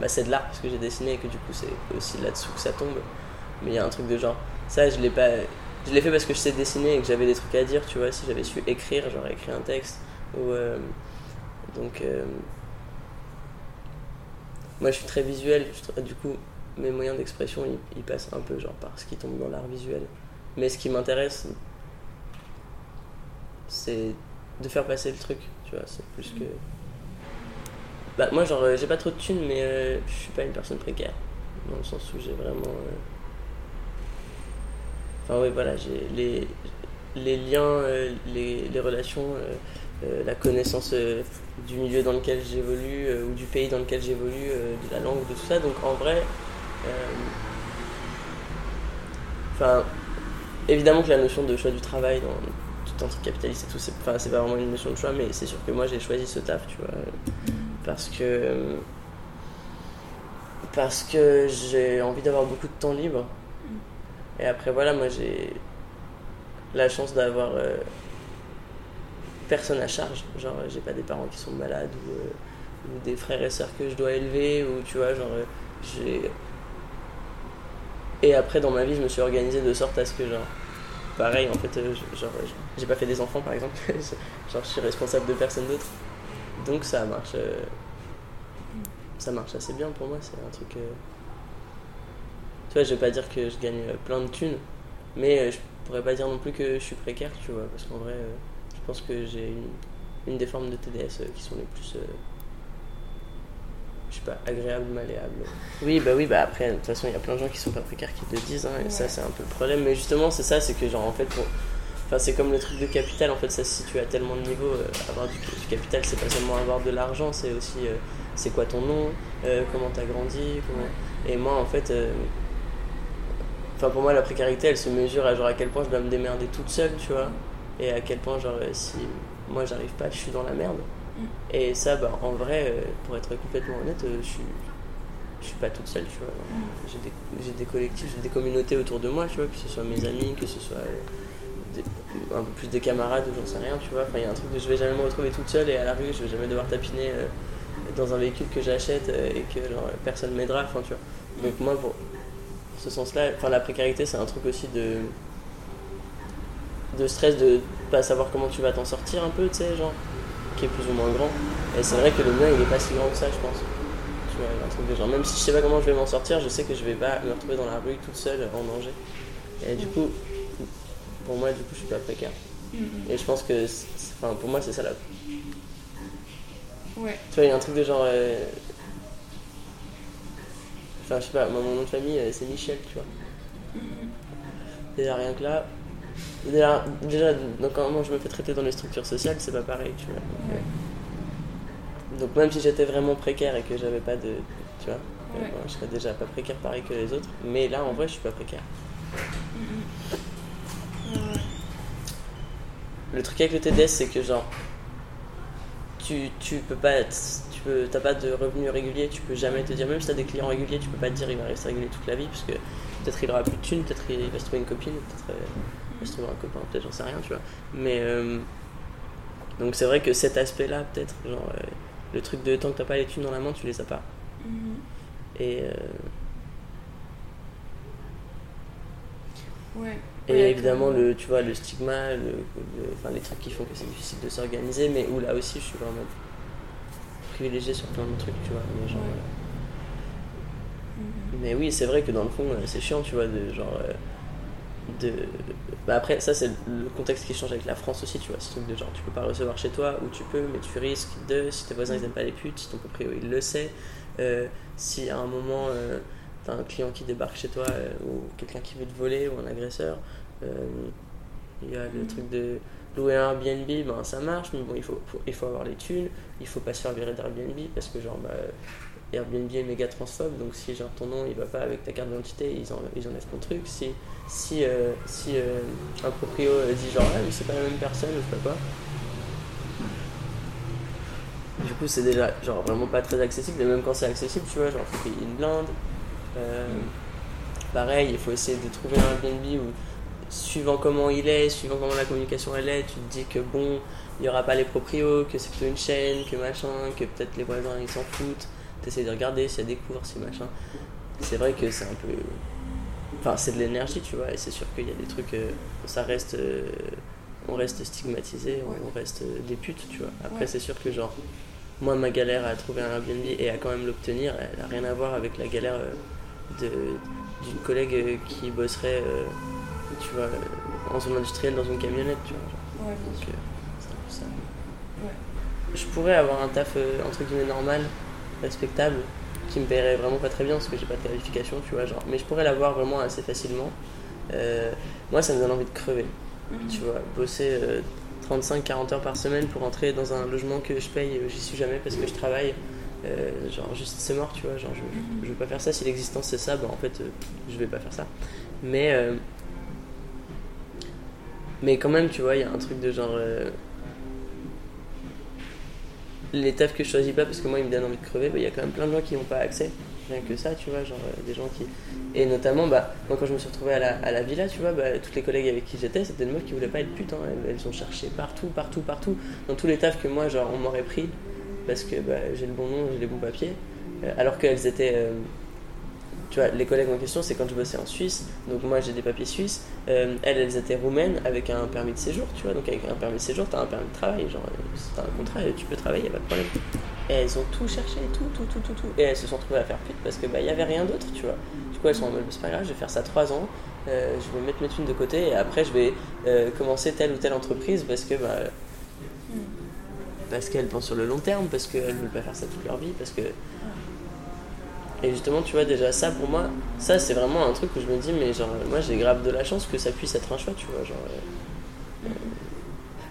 bah, c'est de l'art parce que j'ai dessiné et que du coup, c'est aussi là-dessous que ça tombe. Mais il y a un truc de genre. Ça, je l'ai pas. Je l'ai fait parce que je sais dessiner et que j'avais des trucs à dire, tu vois. Si j'avais su écrire, j'aurais écrit un texte. Ou. euh, Donc. euh, Moi, je suis très visuel. Du coup, mes moyens d'expression, ils, passent un peu genre par ce qui tombe dans l'art visuel. Mais ce qui m'intéresse, c'est de faire passer le truc, tu vois, c'est plus que... Bah moi genre euh, j'ai pas trop de thunes mais je suis pas une personne précaire, dans le sens où j'ai vraiment... Enfin oui voilà, j'ai les, les liens, euh, les, les relations, euh, euh, la connaissance du milieu dans lequel j'évolue ou du pays dans lequel j'évolue, de la langue, de tout ça, donc en vrai... Enfin, évidemment que la notion de choix du travail dans tout un truc capitaliste et tout, c'est pas vraiment une notion de choix, mais c'est sûr que moi j'ai choisi ce taf, tu vois, parce que parce que j'ai envie d'avoir beaucoup de temps libre. Et après voilà, moi j'ai la chance d'avoir euh, personne à charge, genre j'ai pas des parents qui sont malades ou, euh, ou des frères et sœurs que je dois élever ou tu vois, genre euh, j'ai et après, dans ma vie, je me suis organisé de sorte à ce que, genre, pareil, en fait, euh, genre, j'ai pas fait des enfants, par exemple. genre, je suis responsable de personne d'autre. Donc, ça marche. ça marche assez bien pour moi. C'est un truc. Vois, je vais pas dire que je gagne euh, plein de thunes, mais euh, je pourrais pas dire non plus que je suis précaire, tu vois, parce qu'en vrai, euh, pense que j'ai une, une des formes de TDS qui sont les plus. euh, je sais pas, agréables, malléables. Oui, bah oui, bah après, de toute façon, il y a plein de gens qui sont pas précaires qui te disent, hein, et ça, c'est un peu le problème. Mais justement, c'est ça, c'est que, genre, en fait, pour. Enfin, c'est comme le truc de capital, en fait, ça se situe à tellement de niveaux. euh, avoir du, du capital, c'est pas seulement avoir de l'argent, c'est aussi. euh, c'est quoi ton nom, euh, comment t'as grandi, comment. Et moi, en fait. Enfin, pour moi, la précarité, elle se mesure à genre à quel point je dois me démerder toute seule, tu vois. Et à quel point, genre, si moi j'arrive pas, je suis dans la merde. Et ça, bah, en vrai, euh, pour être complètement honnête, euh, je suis. Je suis pas toute seule, tu vois. J'ai des, j'ai des collectifs, j'ai des communautés autour de moi, tu vois, que ce soit mes amis, que ce soit euh, des- un peu plus des camarades ou j'en sais rien, tu vois. Enfin, il y a un truc que je vais jamais me retrouver toute seule et à la rue, je vais jamais devoir tapiner euh, dans un véhicule que j'achète euh, et que genre, personne m'aidera, enfin, tu vois. Donc, moi, pour ce sens-là, enfin, la précarité, c'est un truc aussi de. de stress de pas savoir comment tu vas t'en sortir un peu, tu sais, genre, qui est plus ou moins grand. Et c'est vrai que le mien, il est pas si grand que ça, je pense. Tu vois, il y a un truc de genre, même si je sais pas comment je vais m'en sortir, je sais que je vais pas me retrouver dans la rue toute seule en danger. Et du coup, pour moi, du coup, je suis pas précaire. Et je pense que, enfin, pour moi, c'est ça la. Ouais. Tu vois, il y a un truc de genre. euh, Enfin, je sais pas, moi, mon nom de famille, euh, c'est Michel, tu vois. Déjà, rien que là. Déjà, déjà, donc, comment je me fais traiter dans les structures sociales, c'est pas pareil, tu vois. Donc, euh, donc même si j'étais vraiment précaire et que j'avais pas de. Tu vois, Ouais. bon, je serais déjà pas précaire pareil que les autres. Mais là, en vrai, je suis pas précaire. Le truc avec le TDS, c'est que genre. Tu, tu peux pas être. Tu peux, t'as pas de revenus réguliers, tu peux jamais te dire, même si t'as des clients réguliers, tu peux pas te dire il va rester régulier toute la vie, parce que peut-être il aura plus de thunes, peut-être il va se trouver une copine, peut-être euh, il va se trouver un copain, peut-être j'en sais rien, tu vois. Mais. euh, donc c'est vrai que cet aspect-là, peut-être, genre. euh, le truc de tant que t'as pas les thunes dans la main, tu les as pas. Et. euh, Ouais. Et Ouais, évidemment, le, tu vois, le stigma, le, le- enfin, les trucs qui font que c'est difficile de s'organiser, mais où là aussi je suis vraiment privilégié sur plein de trucs, tu vois. Mais, genre, Ouais. euh, mais oui, c'est vrai que dans le fond, euh, c'est chiant, tu vois, de genre. euh, de... Bah après, ça, c'est le contexte qui change avec la France aussi, tu vois. Ce truc de genre, tu peux pas recevoir chez toi, ou tu peux, mais tu risques de. Si tes voisins ils aiment pas les putes, si ton proprio il le sait, euh, si à un moment. euh, t'as un client qui débarque chez toi euh, ou quelqu'un qui veut te voler ou un agresseur. Il y a le truc de louer un Airbnb, ben, ça marche, mais bon, il faut, il faut avoir les thunes, il faut pas se faire virer d'Airbnb parce que genre bah, Airbnb est méga transphobe, donc si genre ton nom il va pas avec ta carte d'identité, ils, en, ils enlèvent ton truc. Si, si, euh, si euh, un proprio euh, dit genre ah, mais c'est pas la même personne ou je sais pas quoi. Du coup, c'est déjà genre vraiment pas très accessible, et même quand c'est accessible, tu vois, genre faut payer une blinde. Euh, pareil, il faut essayer de trouver un Airbnb où, suivant comment il est, suivant comment la communication elle est, tu te dis que bon, il n'y aura pas les proprios, que c'est plutôt une chaîne, que machin, que peut-être les voisins ils s'en foutent. T'essayes de regarder s'il y a des cours, si machin. C'est vrai que c'est un peu. Enfin, c'est de l'énergie, tu vois, et c'est sûr qu'il y a des trucs. euh, ça reste. euh, on reste stigmatisé, on- reste des putes, tu vois. Après, Ouais. c'est sûr que genre. Moi, ma galère à trouver un Airbnb et à quand même l'obtenir, elle n'a rien à voir avec la galère euh, de- d'une collègue qui bosserait, tu vois, euh, en zone industrielle dans une camionnette, tu vois. Ouais, bien Donc, sûr. euh, c'est un peu ça. Ouais. Je pourrais avoir un taf euh, entre guillemets normal, respectable, qui me paierait vraiment pas très bien parce que j'ai pas de qualification, tu vois, genre. Mais je pourrais l'avoir vraiment assez facilement. Euh, moi, ça me donne envie de crever, tu vois, bosser euh, 35-40 heures par semaine pour entrer dans un logement que je paye, euh, j'y suis jamais parce que je travaille. Euh, genre juste c'est mort tu vois genre je, je, je veux pas faire ça si l'existence c'est ça bah en fait euh, je vais pas faire ça mais euh, mais quand même tu vois il y a un truc de genre euh, les tafs que je choisis pas parce que moi ils me donnent envie de crever, bah, il y a quand même plein de gens qui n'ont pas accès. Rien que ça, tu vois, genre euh, des gens qui. Et notamment, bah, moi quand je me suis retrouvé à la, à la villa, tu vois, bah, toutes les collègues avec qui j'étais, c'était des meufs qui voulaient pas être putes. hein. Elles, ont cherché partout, partout, partout. Dans tous les tafs que moi, genre, on m'aurait pris parce que bah, j'ai le bon nom, j'ai les bons papiers. Euh, alors qu'elles étaient. Tu vois, les collègues en question, c'est quand je bossais en Suisse, donc moi j'ai des papiers suisses. Euh, elles, elles étaient roumaines avec un permis de séjour, tu vois. Donc avec un permis de séjour, t'as un permis de travail, genre euh, t'as un contrat, tu peux travailler, y a pas de problème. Et elles ont tout cherché, tout, tout, tout, tout, tout. Et elles se sont trouvées à faire pute parce que bah y avait rien d'autre, tu vois. Du coup, elles sont en mode, c'est pas grave, je vais faire ça trois ans, euh, je vais mettre mes thunes de côté et après je vais euh, commencer telle ou telle entreprise parce que bah parce qu'elles pensent sur le long terme, parce qu'elles veulent pas faire ça toute leur vie, parce que. Et justement, tu vois, déjà ça pour moi, ça c'est vraiment un truc où je me dis, mais genre, moi j'ai grave de la chance que ça puisse être un choix, tu vois. Genre, euh, euh.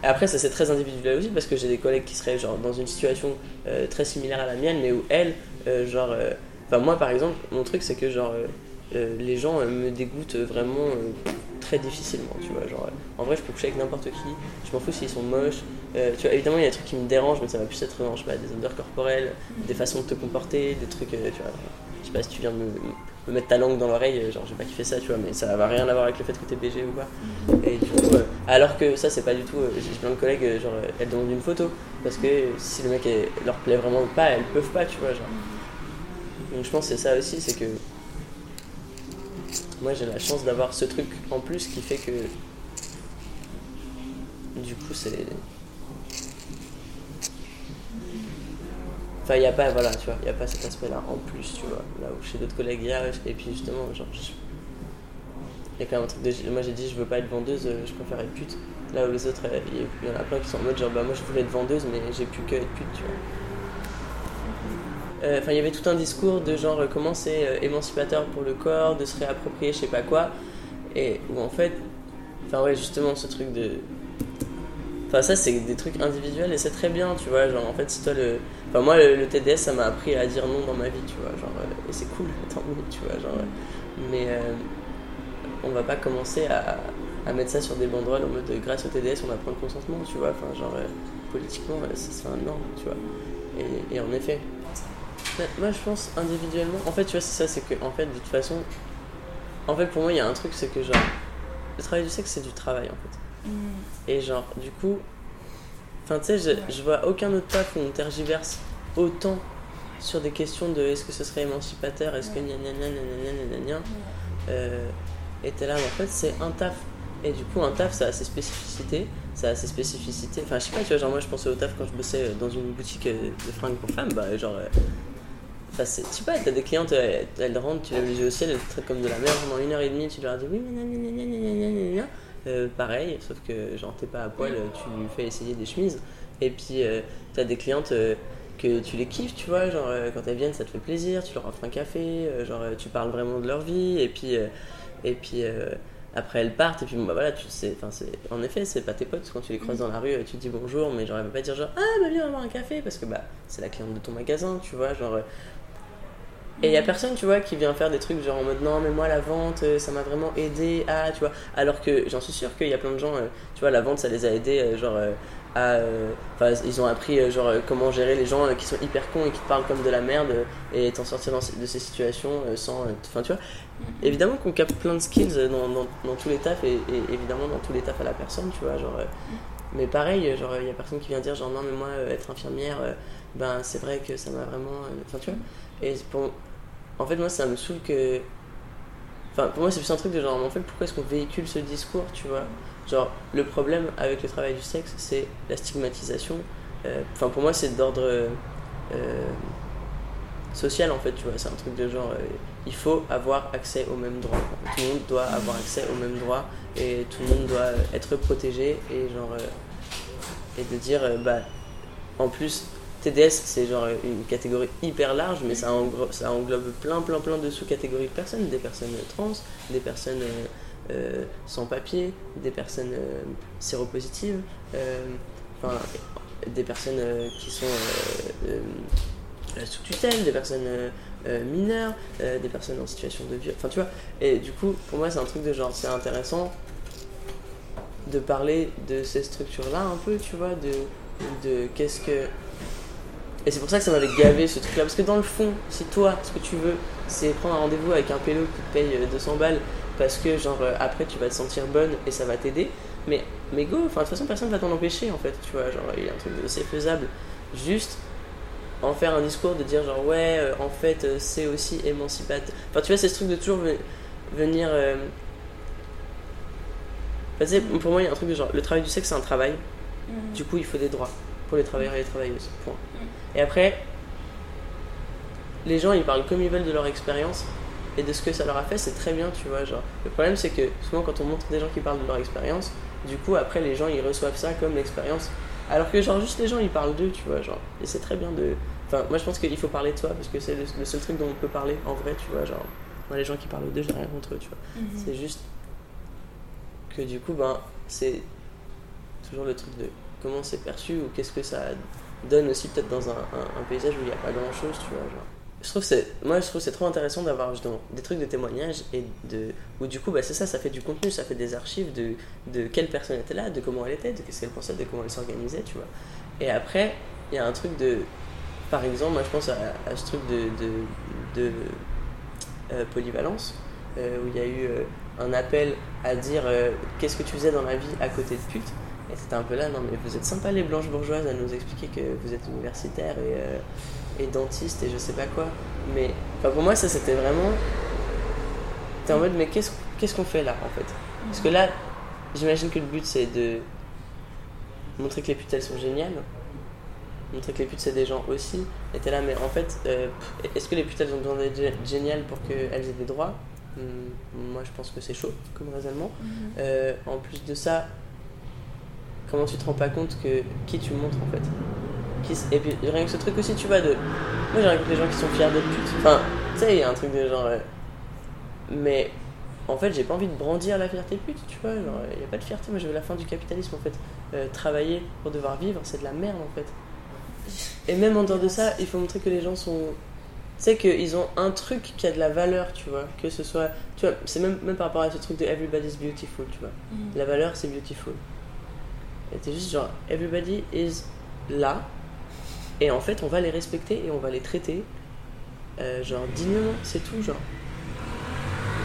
Après, ça c'est très individuel aussi parce que j'ai des collègues qui seraient genre dans une situation euh, très similaire à la mienne, mais où elles, euh, genre. Enfin, moi par exemple, mon truc c'est que genre. les gens me dégoûtent vraiment très difficilement, tu vois. Genre, en vrai, je peux coucher avec n'importe qui, je m'en fous s'ils sont moches. Euh, tu vois, évidemment, il y a des trucs qui me dérangent, mais ça va plus être pas, des odeurs corporelles, des façons de te comporter, des trucs, euh, tu vois. Je sais pas si tu viens me, me mettre ta langue dans l'oreille, euh, genre, j'ai pas kiffé ça, tu vois, mais ça va rien à voir avec le fait que t'es BG ou quoi. Et du coup, euh, alors que ça, c'est pas du tout. euh, j'ai plein de collègues, euh, genre, euh, elles demandent une photo, parce que euh, si le mec leur plaît vraiment pas, elles peuvent pas, tu vois, genre. Donc je pense que c'est ça aussi, c'est que moi j'ai la chance d'avoir ce truc en plus qui fait que du coup c'est enfin il y a pas voilà tu vois il a pas cet aspect là en plus tu vois là où chez d'autres collègues il y a et puis justement genre il y a quand même un truc de moi j'ai dit je veux pas être vendeuse euh, je préfère être pute là où les autres euh, il y- en a plein qui sont en mode genre bah moi je voulais être vendeuse mais j'ai plus que être pute tu vois Euh, Enfin, il y avait tout un discours de genre comment c'est émancipateur pour le corps, de se réapproprier je sais pas quoi. Et où en fait, enfin ouais, justement ce truc de. Enfin, ça c'est des trucs individuels et c'est très bien, tu vois. Genre en fait, si toi le. Enfin, moi le, TDS ça m'a appris à dire non dans ma vie, tu vois. Genre, euh, et c'est cool, tant mieux, tu vois. Genre, euh, mais euh, on va pas commencer à, à mettre ça sur des banderoles en mode grâce au TDS on apprend le consentement, tu vois. Enfin, genre euh, politiquement, c'est un non, tu vois. Et, en effet, moi je pense individuellement, en fait tu vois c'est ça, c'est que en fait de toute façon, en fait pour moi il y a un truc c'est que genre, le travail du sexe c'est du travail en fait. Et genre, du coup, enfin, tu sais, je, vois aucun autre taf où on tergiverse autant sur des questions de est-ce que ce serait émancipateur, est-ce que gna gna gna gna gna gna euh, et t'es là, mais en fait, c'est un taf. Et du coup, un taf, ça a ses spécificités, ça a ses spécificités. Enfin, je sais pas, tu vois, genre, moi, je pensais au taf quand je bossais dans une boutique de fringues pour femmes, bah, genre. Euh, Enfin, tu sais pas, t'as des clientes, elles, elles rentrent, tu les yeux au ciel, elles te traitent comme de la merde pendant une heure et demie, tu leur dis oui, nanana, nanana, nanana, euh, pareil, sauf que genre t'es pas à poil, tu lui fais essayer des chemises. Et puis euh, t'as des clientes euh, que tu les kiffes, tu vois, genre quand elles viennent ça te fait plaisir, tu leur offres un café, genre tu parles vraiment de leur vie, et puis, et puis après elles partent, et puis bon, bah voilà, tu sais, en effet c'est pas tes potes, quand tu les croises dans la rue, tu dis bonjour, mais genre elle va pas dire genre ah bah viens avoir un café, parce que bah c'est la cliente de ton magasin, tu vois, genre. Et il y a personne, tu vois, qui vient faire des trucs genre en mode non, mais moi la vente, euh, ça m'a vraiment aidé à, tu vois. Alors que j'en suis sûr qu'il y a plein de gens, euh, tu vois, la vente, ça les a aidés, euh, genre, euh, à. euh, Enfin, ils ont appris, genre, comment gérer les gens qui sont hyper cons et qui te parlent comme de la merde et t'en sortir de ces situations sans. Enfin, tu vois. Évidemment qu'on capte plein de skills dans, dans, tous les tafs et, évidemment dans tous les tafs à la personne, tu vois, genre. mais pareil, genre, il y a personne qui vient dire, genre, non, mais moi, être infirmière, ben, c'est vrai que ça m'a vraiment. Enfin, tu vois. En fait, moi, ça me saoule que. Enfin, pour moi, c'est plus un truc de genre, en fait, pourquoi est-ce qu'on véhicule ce discours, tu vois? Genre, le problème avec le travail du sexe, c'est la stigmatisation. Euh, Enfin, pour moi, c'est d'ordre euh, euh, social, en fait, tu vois? C'est un truc de genre, il faut avoir accès aux mêmes droits. Tout le monde doit avoir accès aux mêmes droits et tout le monde doit être protégé et genre. et de dire, bah, en plus, TDS, c'est genre une catégorie hyper large, mais ça, englobe, plein, plein, plein de sous-catégories de personnes. Des personnes trans, des personnes euh, euh, sans papier, des personnes euh, séropositives, euh, enfin, des personnes euh, qui sont euh, euh, sous tutelle, des personnes euh, euh, mineures, euh, des personnes en situation de viol. Enfin, tu vois. Et du coup, pour moi, c'est un truc de genre, c'est intéressant de parler de ces structures-là un peu, tu vois, de qu'est-ce que et c'est pour ça que ça m'avait gavé ce truc là. Parce que dans le fond, si toi, ce que tu veux, c'est prendre un rendez-vous avec un pélo qui te paye euh, 200 balles parce que, genre, euh, après tu vas te sentir bonne et ça va t'aider. Mais, mais go, enfin, de toute façon, personne va t'en empêcher en fait, tu vois. Genre, il y a un truc de c'est faisable. Juste en faire un discours de dire, genre, ouais, euh, en fait, euh, c'est aussi émancipateur. Enfin, tu vois, c'est ce truc de toujours ve- venir. euh, enfin, tu sais, pour moi, il y a un truc de genre, le travail du sexe, c'est un travail. Du coup, il faut des droits pour les travailleurs et les travailleuses. Point. Et après, les gens, ils parlent comme ils veulent de leur expérience et de ce que ça leur a fait, c'est très bien, tu vois. Genre. Le problème, c'est que souvent, quand on montre des gens qui parlent de leur expérience, du coup, après, les gens, ils reçoivent ça comme l'expérience Alors que, genre, juste les gens, ils parlent d'eux, tu vois, genre. Et c'est très bien de. Enfin, moi, je pense qu'il faut parler de toi, parce que c'est le, seul truc dont on peut parler en vrai, tu vois, genre. Moi, les gens qui parlent d'eux, j'ai rien contre eux, tu vois. Mhm. C'est juste que du coup, ben, c'est toujours le truc de comment c'est perçu ou qu'est-ce que ça donne aussi peut-être dans un, paysage où il n'y a pas grand-chose, tu vois. Genre. Je trouve c'est, moi, je trouve c'est trop intéressant d'avoir des trucs de témoignages et de, où du coup, bah, c'est ça, ça fait du contenu, ça fait des archives de, de quelle personne était là, de comment elle était, de qu'est-ce qu'elle pensait, de comment elle s'organisait, tu vois. Et après, il y a un truc de, par exemple, moi je pense à, ce truc de, de, euh, polyvalence, euh, où il y a eu euh, un appel à dire qu'est-ce que tu faisais dans la vie à côté de pute. Et c'était un peu là, non mais vous êtes sympa les blanches bourgeoises à nous expliquer que vous êtes universitaire et, euh, et dentiste et je sais pas quoi. Mais enfin, pour moi ça c'était vraiment... T'es en mode mais qu'est-ce qu'est-ce qu'on fait là en fait? Parce que là, j'imagine que le but c'est de montrer que les putes elles sont géniales. Montrer que les putes c'est des gens aussi. Et t'es là mais en fait, euh, est-ce que les putes elles ont besoin d'être gé- géniales pour qu'elles aient des droits? Hmm, Moi je pense que c'est chaud comme raisonnement. Euh, en plus de ça, comment tu te rends pas compte que qui tu montres en fait Qui Et puis rien que ce truc aussi, tu vois, de. Moi j'ai rencontré des gens qui sont fiers d'être putes. Enfin, tu sais, il y a un truc de genre. euh, Mais en fait, j'ai pas envie de brandir la fierté pute, tu vois. Genre, il y a pas de fierté, moi je veux la fin du capitalisme en fait. Euh, travailler pour devoir vivre, c'est de la merde en fait. Et même en dehors de ça, il faut montrer que les gens sont. Tu sais qu'ils ont un truc qui a de la valeur, tu vois. Que ce soit. Tu vois, c'est même, même par rapport à ce truc de everybody's beautiful, tu vois. Mhm. La valeur, c'est beautiful. T'es juste genre, everybody is là. Et en fait, on va les respecter et on va les traiter, euh, genre, dignement, c'est tout, genre.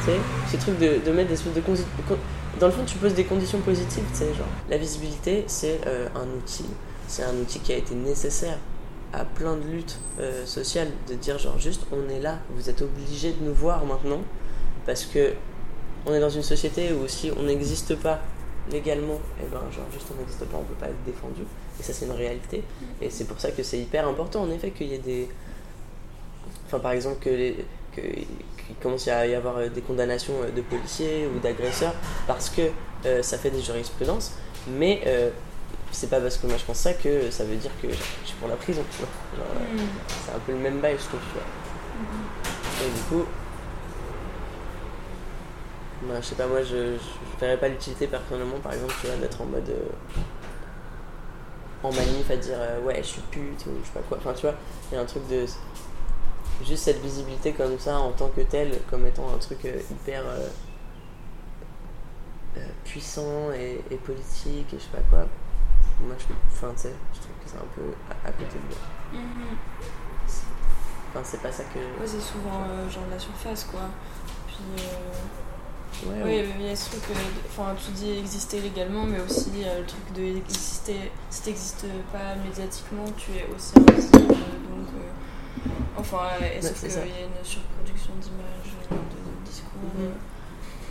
Tu sais, ce truc de, de mettre des espèces de. consi- con- Dans le fond, tu poses des conditions positives, tu sais, genre. La visibilité, c'est euh, un outil. C'est un outil qui a été nécessaire à plein de luttes euh, sociales, de dire, genre, juste, on est là, vous êtes obligés de nous voir maintenant, parce que on est dans une société où si on n'existe pas légalement, et ben genre juste on n'existe pas, on peut pas être défendu. Et ça c'est une réalité. Et c'est pour ça que c'est hyper important en effet qu'il y ait des. Enfin par exemple que les. que- qu'il commence à y avoir euh, des condamnations euh, de policiers ou d'agresseurs parce que euh, ça fait des jurisprudences, mais euh, c'est pas parce que moi je pense ça que ça veut dire que je suis pour la prison, tu vois. Genre, Mhm. c'est un peu le même bail, je trouve, tu vois. Et du coup, bah, je sais pas, moi je, je verrais pas l'utilité personnellement, par exemple, tu vois, d'être en mode. euh, en manif à dire euh, ouais, je suis pute ou je sais pas quoi. Enfin, tu vois, il y a un truc de. Juste cette visibilité comme ça en tant que telle, comme étant un truc euh, hyper. puissant et, et politique et je sais pas quoi. Moi je, enfin, tu sais, je trouve que c'est un peu à, à côté de moi. Mhm. Enfin, c'est pas ça que. Ouais, c'est souvent genre de la surface quoi. Puis. Ouais, Oui, ouais. mais il y a ce truc, enfin tu dis exister légalement, mais aussi euh, le truc de exister, si t'existes pas médiatiquement, tu es aussi invisible, donc euh, enfin, et Ouais, sauf qu'il y a une surproduction d'images, euh, de, de discours. Mhm.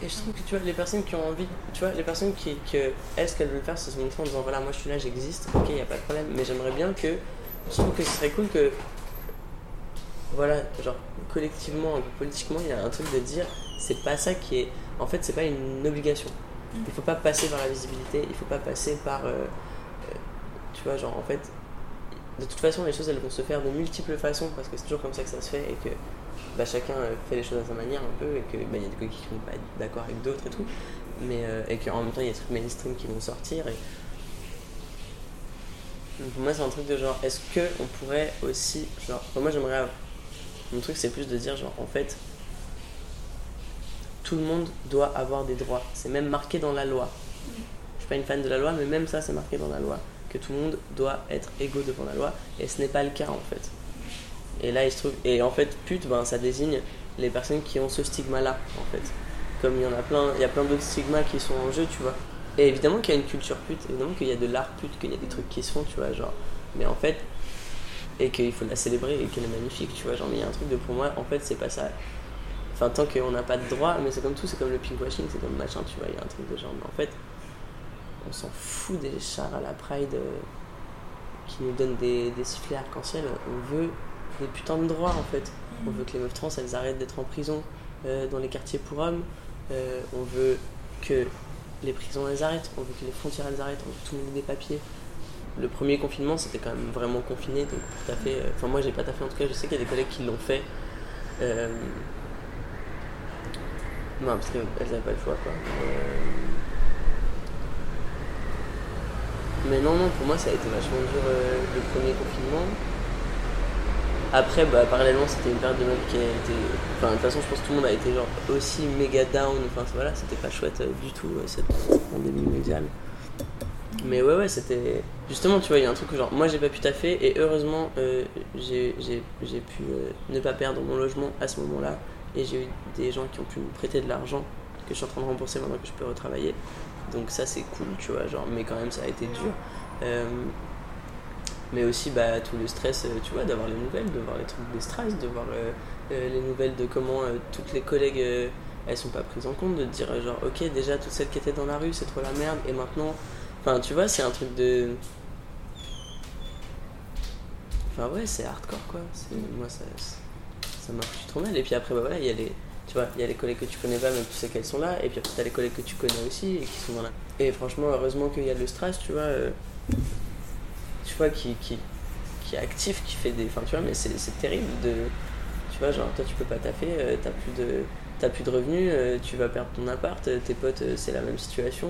Et je trouve que tu vois, les personnes qui ont envie, tu vois, les personnes qui, que, elles, ce qu'elles veulent faire, c'est se montrer en disant voilà, moi je suis là, j'existe, ok, y a pas de problème, mais j'aimerais bien que, je trouve que ce serait cool que, voilà, genre, collectivement, un peu politiquement, il y a un truc de dire, c'est pas ça qui est, en fait, c'est pas une obligation. Il faut pas passer par la visibilité, il faut pas passer par, euh, euh, tu vois, genre, en fait, de toute façon, les choses, elles vont se faire de multiples façons, parce que c'est toujours comme ça que ça se fait, et que bah, chacun euh, fait les choses à sa manière un peu et que bah, il y a des coquilles qui vont pas être d'accord avec d'autres et tout mais euh, et qu'en même temps il y a des trucs mainstream qui vont sortir et Donc, pour moi c'est un truc de genre est-ce que on pourrait aussi genre enfin, moi j'aimerais mon truc c'est plus de dire genre en fait tout le monde doit avoir des droits c'est même marqué dans la loi je suis pas une fan de la loi mais même ça c'est marqué dans la loi que tout le monde doit être égaux devant la loi et ce n'est pas le cas en fait et là, il se trouve. Et en fait, pute, ben, ça désigne les personnes qui ont ce stigma-là, en fait. Comme il y en a plein, il y a plein d'autres stigmas qui sont en jeu, tu vois. Et évidemment qu'il y a une culture pute, évidemment qu'il y a de l'art pute, qu'il y a des trucs qui se font, tu vois, genre. Mais en fait, et qu'il faut la célébrer et qu'elle est magnifique, tu vois. Genre, mais il y a un truc de pour moi, en fait, c'est pas ça. Enfin, tant qu'on n'a pas de droit, mais c'est comme tout, c'est comme le pinkwashing, c'est comme machin, tu vois. Il y a un truc de genre, mais en fait, on s'en fout des chars à la Pride euh, qui nous donnent des, sifflets arc-en-ciel. On veut des putains de droits en fait. On veut que les meufs trans elles arrêtent d'être en prison euh, dans les quartiers pour hommes. Euh, on veut que les prisons elles arrêtent. On veut que les frontières elles arrêtent. On veut tout le monde des papiers. le premier confinement, c'était quand même vraiment confiné, donc pour taffer. euh, Enfin, moi, j'ai pas taffé en tout cas, je sais qu'il y a des collègues qui l'ont fait. Euh, non, parce qu'elles n'avaient pas le choix, quoi. Mais, mais non, non, pour moi, ça a été vachement dur euh, le premier confinement. Après, bah, parallèlement, c'était une période de ma vie qui a été. Enfin, de toute façon, je pense que tout le monde a été genre aussi méga down. Enfin, voilà, c'était pas chouette euh, du tout, euh, cette pandémie mondiale. Mais ouais, ouais, c'était. Justement, tu vois, il y a un truc où, genre, moi j'ai pas pu taffer et heureusement, euh, j'ai pu euh, ne pas perdre mon logement à ce moment-là. Et j'ai eu des gens qui ont pu me prêter de l'argent que je suis en train de rembourser maintenant que je peux retravailler. Donc, ça, c'est cool, tu vois, genre, mais quand même, ça a été dur. Euh, mais aussi, bah, tout le stress, euh, tu vois, d'avoir les nouvelles, de voir les trucs des stress, de voir euh, les nouvelles de comment toutes les collègues. elles sont pas prises en compte, de dire genre ok déjà toutes celles qui étaient dans la rue c'est trop la merde et maintenant Enfin, tu vois, c'est un truc de. Enfin, ouais, c'est hardcore quoi. Moi, ça, ça m'a foutu trop mal. Et puis après, bah voilà, il y a les. Tu vois, il y a les collègues que tu connais pas, mais tu sais qu'elles sont là. Et puis après, t'as les collègues que tu connais aussi et qui sont dans la. Et franchement, heureusement qu'il y a le stress, tu vois. euh, tu vois, qui, qui, qui est actif, qui fait des. Enfin, tu vois, mais c'est terrible de. Tu vois, genre, toi, tu peux pas taffer, euh, t'as plus de. Plus de revenus, euh, tu vas perdre ton appart, tes potes, c'est la même situation.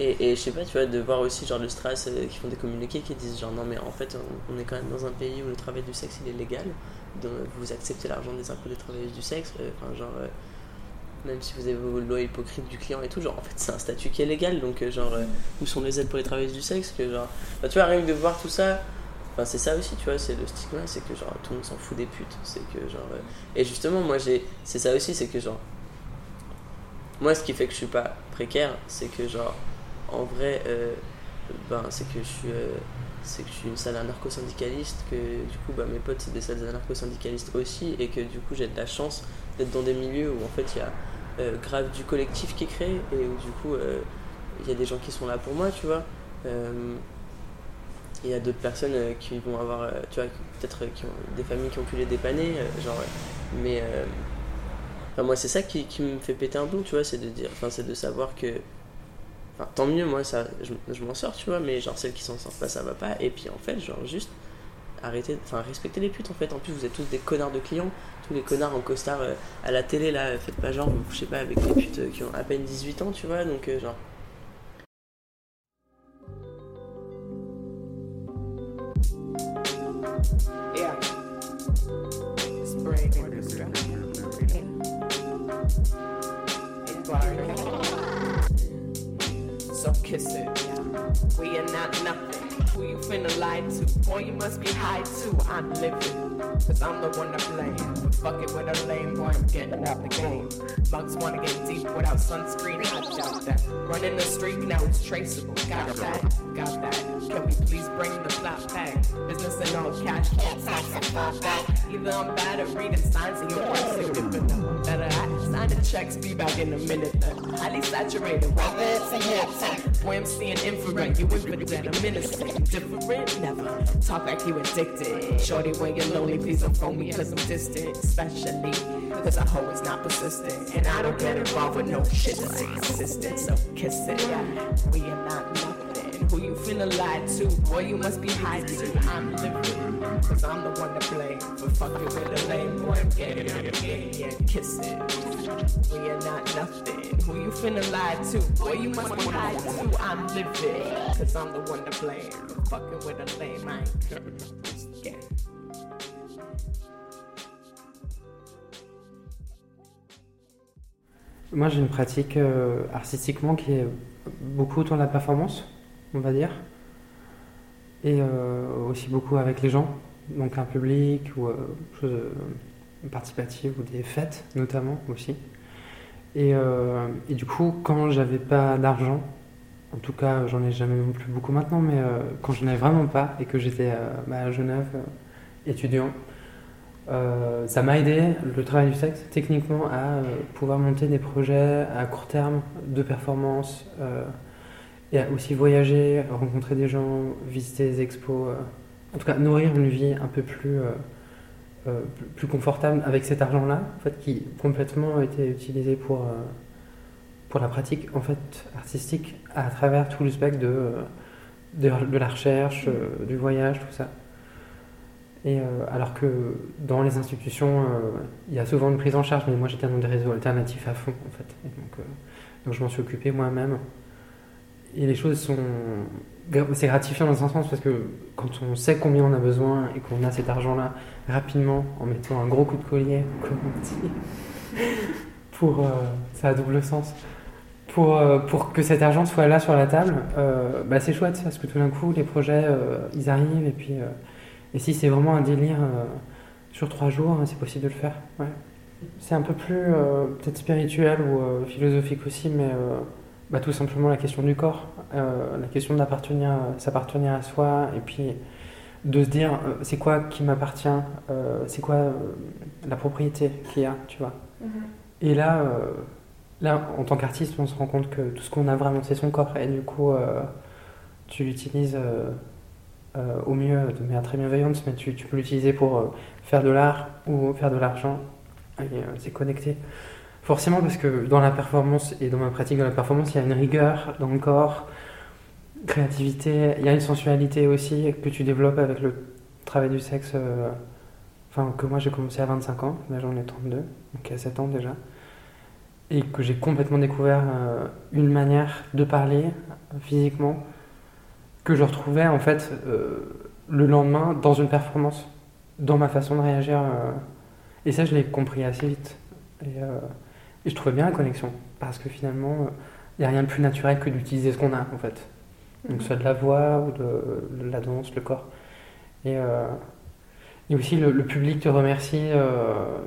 Et, je sais pas, tu vois, de voir aussi genre le stress euh, qui font des communiqués qui disent genre non mais en fait on, est quand même dans un pays où le travail du sexe il est légal, donc vous acceptez l'argent des impôts des travailleuses du sexe, euh, enfin genre euh, même si vous avez vos lois hypocrites du client et tout, genre en fait c'est un statut qui est légal donc euh, genre où sont les aides pour les travailleuses du sexe que genre tu vois rien que de voir tout ça Enfin, c'est ça aussi, tu vois, c'est le stigma, c'est que genre tout le monde s'en fout des putes. C'est que genre. Et justement, moi j'ai. C'est ça aussi, c'est que genre. Moi, ce qui fait que je suis pas précaire, c'est que genre. En vrai, euh, ben, c'est que je suis. euh, que je suis une salle anarcho-syndicaliste, que du coup, bah, mes potes, c'est des salles anarcho-syndicalistes aussi, et que du coup, j'ai de la chance d'être dans des milieux où en fait, il y a euh, grave du collectif qui est créé, et où du coup, il y a des gens qui sont là pour moi, tu vois. Il y a d'autres personnes qui vont avoir, tu vois, peut-être qui ont des familles qui ont pu les dépanner, genre, mais enfin, moi c'est ça qui, qui me fait péter un plomb, tu vois, c'est de dire, enfin c'est de savoir que, tant mieux, moi ça, je, m'en sors, tu vois, mais genre celles qui s'en sortent pas, ça va pas, et puis en fait, genre juste arrêtez, enfin respectez les putes en fait, en plus vous êtes tous des connards de clients, tous les connards en costard euh, à la télé là, faites pas genre, vous couchez pas avec des putes euh, qui ont à peine 18 ans, tu vois, donc euh, genre. So kiss it. We are not nothing. Who you finna lie to? Boy, you must be high too. I'm living. Cause I'm the one to blame. But fuck it with a lame boy, I'm getting out the game. Bugs wanna get deep without sunscreen, I doubt that. Running the streak, now it's traceable. Got that, got that. Can we please bring the flat pack? Business and all cash, can't stop some fall back. Either I'm bad at reading signs of your work significant. Better at signing checks, be back in a minute. Highly saturated, whether it's a hit. Boy, I'm seeing infrared, you impotent, I'm innocent. Different, never. Talk like you addicted. Shorty, when you're lonely, please don't phone me cause I'm distant. Especially cause a hoe is not persistent. And I don't get involved with no shit that's inconsistent. So kiss it. We are not nothing. Who you finna lie to? Boy, you must be high. I'm living. Cause I'm the one to blame. With lame boy, I'm getting out of game. Yeah, kiss it. We are not nothing. Who you finna lie to? Boy, you must be high too. I'm living. Cause I'm the one to blame. For fucking with a lame, I. Moi, j'ai une pratique euh, artistiquement qui est beaucoup de la performance, on va dire, et euh, aussi beaucoup avec les gens, donc un public ou euh, choses euh, participatives ou des fêtes notamment aussi. Et, du coup, quand j'avais pas d'argent, en tout cas, j'en ai jamais non plus beaucoup maintenant, mais quand j'en avais vraiment pas et que j'étais euh, bah, à Genève, étudiant, ça m'a aidé, le travail du sexe, techniquement, à pouvoir monter des projets à court terme de performance et aussi voyager, rencontrer des gens, visiter des expos. euh, en tout cas, nourrir une vie un peu plus, euh, euh, plus- confortable avec cet argent-là, en fait, qui complètement a été utilisé pour, pour la pratique en fait, artistique à travers tout le spectre de, de, la recherche, du voyage, tout ça. Et alors que dans les institutions, il y a souvent une prise en charge, mais moi j'étais dans des réseaux alternatifs à fond en fait. Donc, donc je m'en suis occupé moi-même. Et les choses sont. C'est gratifiant dans un sens parce que quand on sait combien on a besoin et qu'on a cet argent-là rapidement en mettant un gros coup de collier, comme on dit, pour. euh, ça a double sens. Pour, euh, pour que cet argent soit là sur la table, euh, bah c'est chouette parce que tout d'un coup les projets ils arrivent et puis. et si c'est vraiment un délire sur trois jours, hein, c'est possible de le faire. Ouais. C'est un peu plus peut-être spirituel ou philosophique aussi, mais bah, tout simplement la question du corps, euh, la question d'appartenir, s'appartenir à soi, et puis de se dire euh, c'est quoi qui m'appartient, euh, c'est quoi euh, la propriété qu'il y a, tu vois. Et là, euh, là, en tant qu'artiste, on se rend compte que tout ce qu'on a vraiment, c'est son corps, et du coup, euh, tu l'utilises. euh, euh, au mieux de manière très bienveillante, mais tu, tu peux l'utiliser pour euh, faire de l'art ou faire de l'argent. Et euh, c'est connecté. Forcément, parce que dans la performance et dans ma pratique de la performance, il y a une rigueur dans le corps, créativité, il y a une sensualité aussi que tu développes avec le travail du sexe. euh, Enfin, que moi j'ai commencé à 25 ans, là j'en ai 32, donc il y a 7 ans déjà. Et que j'ai complètement découvert euh, une manière de parler euh, physiquement que je retrouvais en fait le lendemain dans une performance, dans ma façon de réagir. et ça, je l'ai compris assez vite. Et je trouvais bien la connexion, parce que finalement, il n'y a rien de plus naturel que d'utiliser ce qu'on a en fait. Donc, soit de la voix ou de, la danse, le corps. Et, euh, aussi, le, public te remercie euh,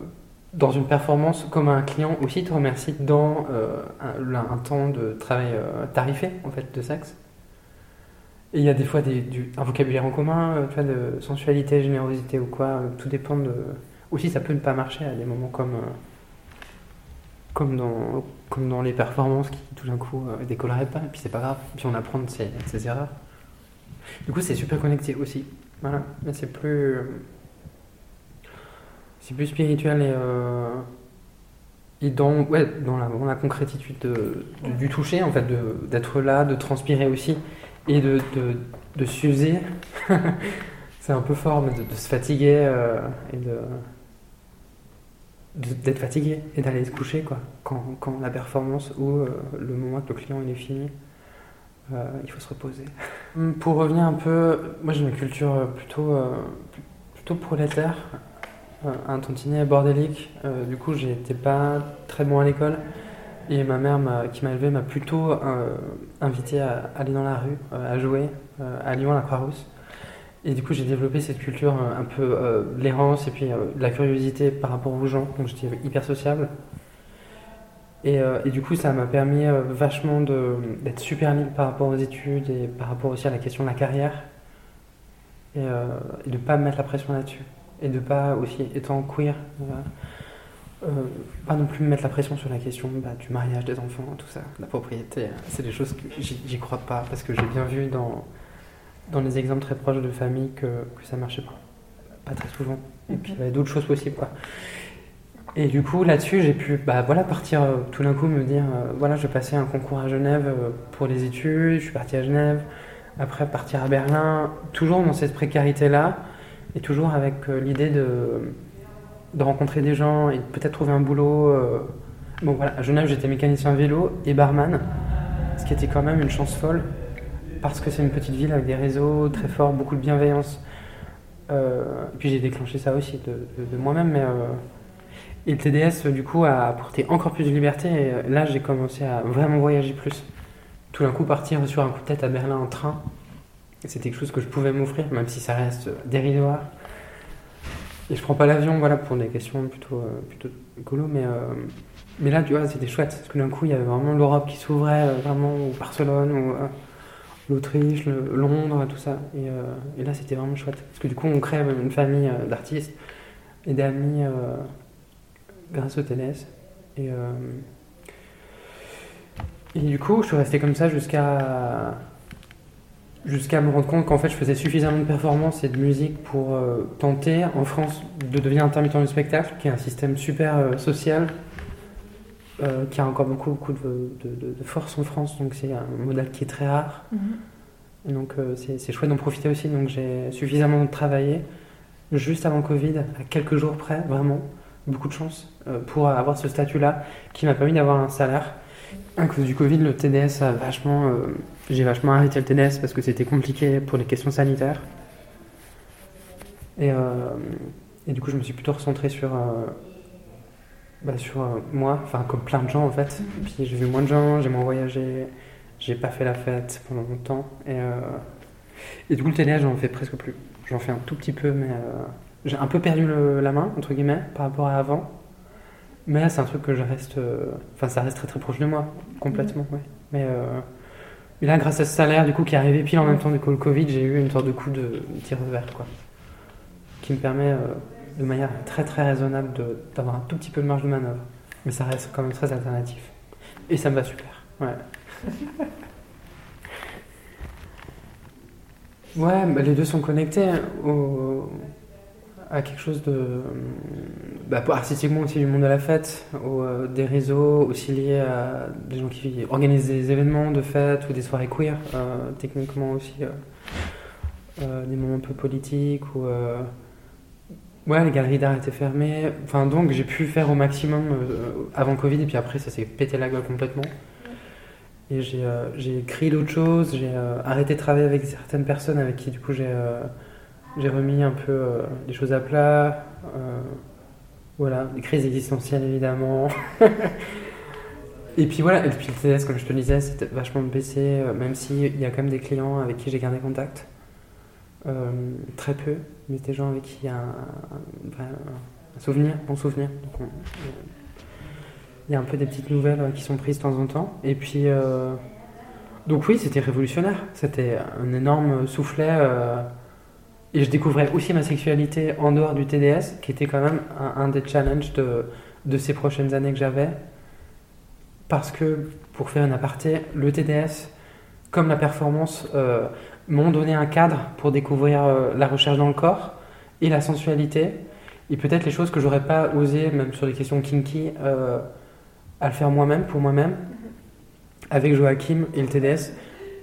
dans une performance, comme un client aussi te remercie dans euh, un, temps de travail tarifé en fait, de sexe. Et il y a des fois un vocabulaire en commun, tu vois, de sensualité, générosité ou quoi. Tout dépend de. Aussi, ça peut ne pas marcher à des moments comme, comme, dans, comme dans les performances qui tout d'un coup euh, décolleraient pas. Et puis c'est pas grave. Puis on apprend de ses, de erreurs. Du coup, c'est super connecté aussi. Voilà. Mais c'est plus. C'est plus spirituel et. euh, et dans, ouais, dans, la, dans la concrétitude de- de- du toucher, en fait, d'être là, de transpirer aussi et de, de, s'user. c'est un peu fort, mais de, se fatiguer euh, et de- d'être fatigué et d'aller se coucher quoi. Quand, la performance ou euh, le moment que le client est fini euh, il faut se reposer. Hum, pour revenir un peu moi j'ai une culture euh, plutôt plutôt prolétaire un tantinet bordélique. Du coup j'étais pas très bon à l'école. Et ma mère qui m'a élevé m'a plutôt invité à aller dans la rue à jouer à Lyon à la Croix-Rousse et du coup, j'ai développé cette culture euh, un peu euh, l'errance et puis euh, la curiosité par rapport aux gens. Donc, j'étais hyper sociable. Et, euh, et du coup, ça m'a permis euh, vachement d'être super libre par rapport aux études et par rapport aussi à la question de la carrière. Et, de pas me mettre la pression là-dessus. Et de pas aussi, étant queer, pas non plus me mettre la pression sur la question bah, du mariage, des enfants, tout ça, la propriété. C'est des choses que j'y crois pas parce que j'ai bien vu dans dans les exemples très proches de famille que, que ça marchait pas. Pas très souvent. Et puis il y avait d'autres choses possibles, quoi. Et du coup, là-dessus, j'ai pu bah, voilà, partir euh, tout d'un coup, me dire euh, voilà, je passer un concours à Genève euh, pour les études, je suis parti à Genève, après partir à Berlin, toujours dans cette précarité-là, et toujours avec euh, l'idée de, de rencontrer des gens et de peut-être trouver un boulot. Bon, voilà, à Genève, j'étais mécanicien vélo et barman, ce qui était quand même une chance folle parce que c'est une petite ville avec des réseaux très forts, beaucoup de bienveillance. Euh, puis j'ai déclenché ça aussi de, moi-même. Mais, euh, et le TDS, du coup, a apporté encore plus de liberté. Et euh, là, j'ai commencé à vraiment voyager plus. Tout d'un coup, partir sur un coup de tête à Berlin en train, c'était quelque chose que je pouvais m'offrir, même si ça reste dérisoire. Et je prends pas l'avion, voilà, pour des questions plutôt, euh, plutôt écolo, mais, euh, mais là, tu vois, c'était chouette, parce que d'un coup, il y avait vraiment l'Europe qui s'ouvrait, vraiment, ou Barcelone, ou l'Autriche, Londres, tout ça. Et, euh, et là, c'était vraiment chouette. Parce que du coup, on crée une famille euh, d'artistes et d'amis euh, grâce au TLS. Et, du coup, je suis resté comme ça jusqu'à jusqu'à me rendre compte qu'en fait, je faisais suffisamment de performances et de musique pour tenter en France de devenir intermittent du spectacle, qui est un système super social, euh, qui a encore beaucoup, beaucoup de, de- de- de force en France, donc c'est un modèle qui est très rare. Et donc euh, c'est c'est chouette d'en profiter aussi. Donc j'ai suffisamment travaillé juste avant Covid, à quelques jours près, vraiment, beaucoup de chance euh, pour avoir ce statut-là qui m'a permis d'avoir un salaire. À cause du Covid, le TDS a vachement. euh, j'ai vachement arrêté le TDS parce que c'était compliqué pour les questions sanitaires. Et, et du coup, je me suis plutôt recentré sur, bah, sur euh, moi, enfin, comme plein de gens en fait. Et puis j'ai vu moins de gens, j'ai moins voyagé, j'ai pas fait la fête pendant longtemps. Et, euh, et du coup, le TDS, j'en fais presque plus. J'en fais un tout petit peu, mais euh, j'ai un peu perdu le- la main, entre guillemets, par rapport à avant. Mais là, c'est un truc que je reste. euh, Enfin, ça reste très très proche de moi, complètement, ouais. Mais, là, grâce à ce salaire, du coup, qui est arrivé pile en même temps du coup, le Covid, j'ai eu une sorte de coup de tir vert, quoi. Qui me permet, euh, de manière très très raisonnable, d'avoir un tout petit peu de marge de manœuvre. Mais ça reste quand même très alternatif. Et ça me va super, ouais. Ouais, bah, les deux sont connectés au- à quelque chose de. Bah, artistiquement aussi du monde de la fête, au, euh, des réseaux aussi liés à des gens qui organisent des événements de fête ou des soirées queer, euh, techniquement aussi euh, euh, des moments un peu politiques ou. Euh, Ouais, les galeries d'art étaient fermées. Enfin, donc j'ai pu faire au maximum euh, avant Covid et puis après ça s'est pété la gueule complètement. Et j'ai euh, j'ai écrit d'autres choses, j'ai euh, arrêté de travailler avec certaines personnes avec qui du coup j'ai euh, remis un peu euh, les choses à plat. euh, voilà, des crises existentielles évidemment. et puis voilà, et puis le TDS, comme je te le disais, c'était vachement baissé, euh, même s'il y a quand même des clients avec qui j'ai gardé contact. Euh, très peu, mais des gens avec qui il y a un, un- un souvenir, bon souvenir. Il y a un peu des petites nouvelles euh, qui sont prises de temps en temps. Et puis, euh, donc oui, c'était révolutionnaire. C'était un énorme soufflet. euh, et je découvrais aussi ma sexualité en dehors du TDS, qui était quand même un, un des challenges de, de ces prochaines années que j'avais. Parce que, pour faire une aparté, le TDS, comme la performance, m'ont donné un cadre pour découvrir euh, la recherche dans le corps et la sensualité. Et peut-être les choses que j'aurais pas osé, même sur les questions kinky, euh, à le faire moi-même, pour moi-même. Avec Joachim et le TDS,